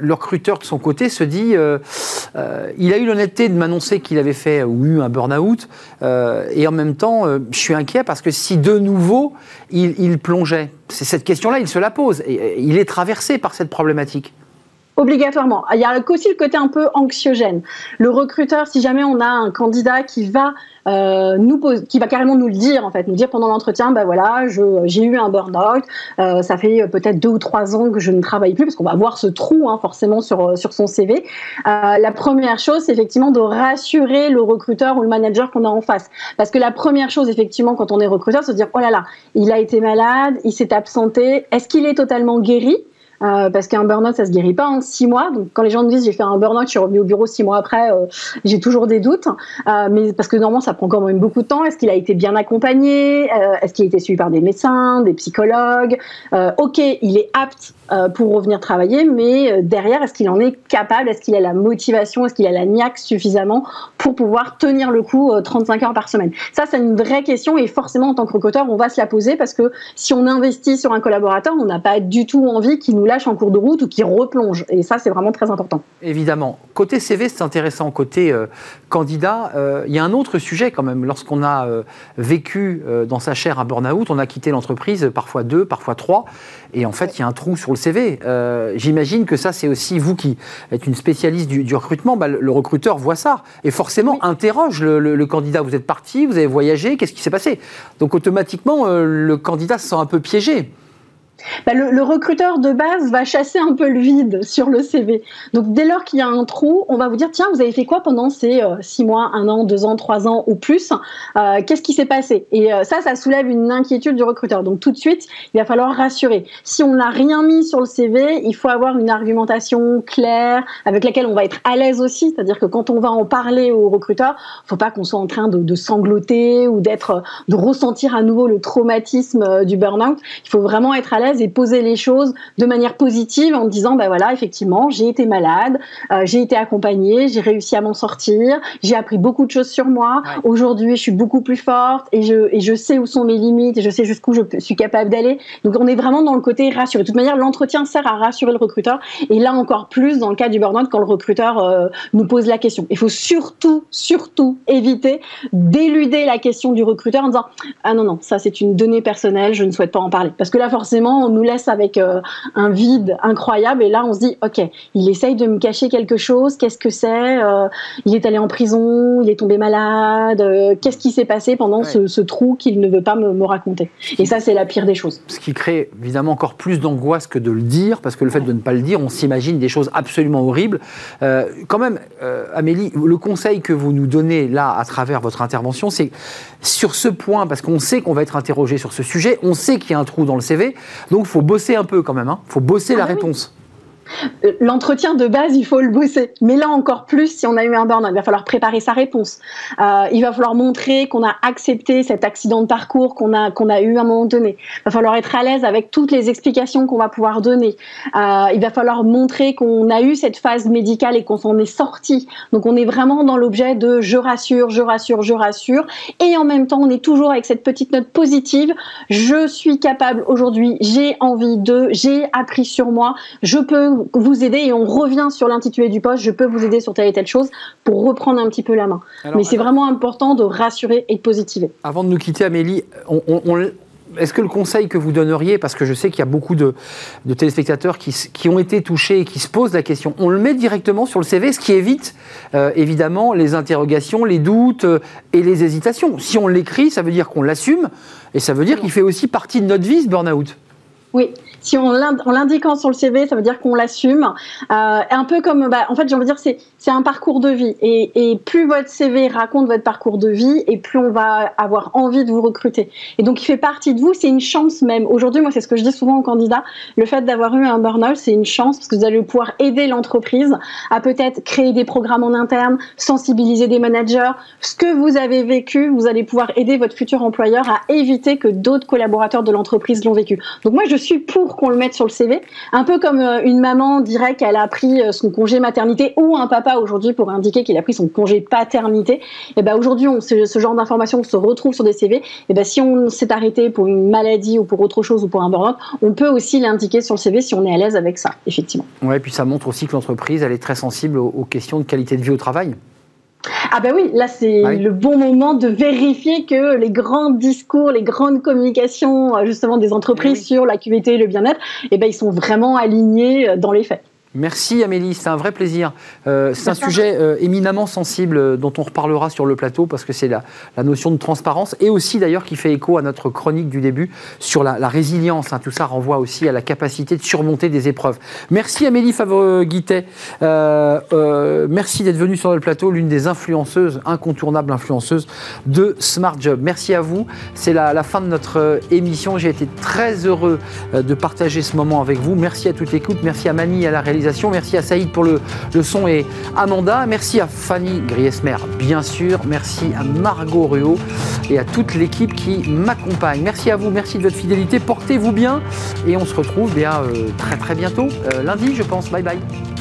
le recruteur de son côté se dit il a eu l'honnêteté de m'annoncer qu'il avait fait ou eu un burn-out, et en même temps, je suis inquiet parce que si de nouveau il, plongeait, c'est cette question-là, il se la pose. Il est traversé par cette problématique. Obligatoirement. Il y a aussi le côté un peu anxiogène. Le recruteur, si jamais on a un candidat qui va euh, nous qui va carrément nous le dire en fait, nous dire pendant l'entretien, ben voilà, j'ai eu un burn-out, euh, ça fait peut-être deux ou trois ans que je ne travaille plus, parce qu'on va voir ce trou hein, forcément sur sur son CV. Euh, la première chose, c'est effectivement de rassurer le recruteur ou le manager qu'on a en face, parce que la première chose effectivement quand on est recruteur, c'est de dire oh là là, il a été malade, il s'est absenté, est-ce qu'il est totalement guéri? Euh, parce qu'un burn-out, ça se guérit pas en six mois. Donc, quand les gens me disent j'ai fait un burn-out, je suis revenu au bureau six mois après, euh, j'ai toujours des doutes. Euh, mais parce que normalement, ça prend quand même beaucoup de temps. Est-ce qu'il a été bien accompagné? Est-ce qu'il a été suivi par des médecins, des psychologues? Ok, il est apte pour revenir travailler, mais derrière, est-ce qu'il en est capable? Est-ce qu'il a la motivation? Est-ce qu'il a la niaque suffisamment pour pouvoir tenir le coup 35 heures par semaine? Ça, c'est une vraie question et forcément, en tant que recruteur, on va se la poser parce que si on investit sur un collaborateur, on n'a pas du tout envie qu'il nous lâche en cours de route ou qui replonge. Et ça, c'est vraiment très important. Évidemment. Côté CV, c'est intéressant. Côté euh, candidat, euh, il y a un autre sujet quand même. Lorsqu'on a euh, vécu dans sa chair un burn-out, on a quitté l'entreprise parfois deux, parfois trois. Et en fait, il y a un trou sur le CV. J'imagine que ça, c'est aussi vous qui êtes une spécialiste du, recrutement. Bah, le, recruteur voit ça et forcément interroge le, candidat. Vous êtes parti, vous avez voyagé, qu'est-ce qui s'est passé? Donc automatiquement, le candidat se sent un peu piégé. Bah, le, recruteur de base va chasser un peu le vide sur le CV. Donc dès lors qu'il y a un trou, on va vous dire tiens, vous avez fait quoi pendant ces euh, six mois, un an, deux ans, trois ans ou plus euh, Qu'est-ce qui s'est passé? Et euh, ça, ça soulève une inquiétude du recruteur. Donc tout de suite, il va falloir rassurer. Si on n'a rien mis sur le CV, il faut avoir une argumentation claire avec laquelle on va être à l'aise aussi. C'est-à-dire que quand on va en parler au recruteur, faut pas qu'on soit en train de, de sangloter ou d'être, de ressentir à nouveau le traumatisme du burn-out. Il faut vraiment être à l'aise et poser les choses de manière positive en disant ben voilà effectivement j'ai été malade, euh, j'ai été accompagnée, j'ai réussi à m'en sortir, j'ai appris beaucoup de choses sur moi. Aujourd'hui je suis beaucoup plus forte et je et je sais où sont mes limites et je sais jusqu'où je suis capable d'aller. Donc on est vraiment dans le côté rassurer. De toute manière l'entretien sert à rassurer le recruteur et là encore plus dans le cas du burn-out quand le recruteur euh, nous pose la question. Il faut surtout surtout éviter d'éluder la question du recruteur en disant ah non non ça c'est une donnée personnelle je ne souhaite pas en parler parce que là forcément on nous laisse avec euh, un vide incroyable. Et là, on se dit, ok, il essaye de me cacher quelque chose. Qu'est-ce que c'est euh, Il est allé en prison, il est tombé malade. Euh, qu'est-ce qui s'est passé pendant ce, trou qu'il ne veut pas me, raconter? Et ça, c'est la pire des choses. Ce qui crée évidemment encore plus d'angoisse que de le dire, parce que le fait de ne pas le dire, on s'imagine des choses absolument horribles. quand même, Amélie, le conseil que vous nous donnez là à travers votre intervention, c'est sur ce point, parce qu'on sait qu'on va être interrogé sur ce sujet, on sait qu'il y a un trou dans le CV, donc il faut bosser un peu quand même, il hein. faut bosser la ah réponse. Euh, l'entretien de base, il faut le bosser. Mais là encore plus, si on a eu un burn-out, il va falloir préparer sa réponse. Euh, il va falloir montrer qu'on a accepté cet accident de parcours qu'on a a eu à un moment donné. Il va falloir être à l'aise avec toutes les explications qu'on va pouvoir donner. Euh, il va falloir montrer qu'on a eu cette phase médicale et qu'on s'en est sorti. Donc on est vraiment dans l'objet de je rassure, je rassure, je rassure. Et en même temps, on est toujours avec cette petite note positive. Je suis capable aujourd'hui. J'ai envie de. J'ai appris sur moi. Je peux vous aider et on revient sur l'intitulé du poste, je peux vous aider sur telle et telle chose pour reprendre un petit peu la main. Mais c'est vraiment important de rassurer et de positiver. Avant de nous quitter, Amélie, est-ce que le conseil que vous donneriez, parce que je sais qu'il y a beaucoup de, téléspectateurs qui, ont été touchés et qui se posent la question, on le met directement sur le CV, ce qui évite euh, évidemment les interrogations, les doutes euh, et les hésitations. Si on l'écrit, ça veut dire qu'on l'assume et ça veut dire qu'il fait aussi partie de notre vie, ce burn-out. Oui, si on l'indiquant sur le CV, ça veut dire qu'on l'assume. Euh, un peu comme, bah, en fait, j'ai envie de dire, c'est un parcours de vie. Et, et, plus votre CV raconte votre parcours de vie, et plus on va avoir envie de vous recruter. Et donc, il fait partie de vous. C'est une chance même. Aujourd'hui, moi, c'est ce que je dis souvent aux candidats. Le fait d'avoir eu un burn-out, c'est une chance parce que vous allez pouvoir aider l'entreprise à peut-être créer des programmes en interne, sensibiliser des managers. Ce que vous avez vécu, vous allez pouvoir aider votre futur employeur à éviter que d'autres collaborateurs de l'entreprise l'ont vécu. Donc, moi, je suis pour qu'on le mette sur le CV. Un peu comme euh, une maman dirait qu'elle a pris euh, son congé maternité ou un papa aujourd'hui pour indiquer qu'il a pris son congé paternité. Et eh ben aujourd'hui, ce, genre d'informations se retrouve sur des CV. Et eh ben si on s'est arrêté pour une maladie ou pour autre chose ou pour un burn-out, on peut aussi l'indiquer sur le CV si on est à l'aise avec ça, effectivement. Ouais, et puis ça montre aussi que l'entreprise, elle est très sensible aux questions de qualité de vie au travail. Ah ben oui, là c'est ah le bon moment de vérifier que les grands discours, les grandes communications euh, justement des entreprises eh sur la QVT et le bien-être, eh ben ils sont vraiment alignés euh, dans les faits. Merci Amélie, c'est un vrai plaisir. Euh, c'est un sujet euh, éminemment sensible euh, dont on reparlera sur le plateau parce que c'est la, notion de transparence et aussi d'ailleurs qui fait écho à notre chronique du début sur la, résilience. Hein. Tout ça renvoie aussi à la capacité de surmonter des épreuves. Merci Amélie Favre-Guittet. merci d'être venue sur le plateau, l'une des influenceuses, incontournables influenceuses de Smart Job. Merci à vous. C'est la, la, fin de notre émission. J'ai été très heureux de partager ce moment avec vous. Merci à toute l'écoute. Merci à Mani à la réalisation Merci à Saïd pour le, son et Amanda. Merci à Fanny Griesmer, bien sûr. Merci à Margot Ruot et à toute l'équipe qui m'accompagne. Merci à vous, merci de votre fidélité. Portez-vous bien et on se retrouve bien, euh, très très bientôt, euh, lundi, je pense. Bye bye.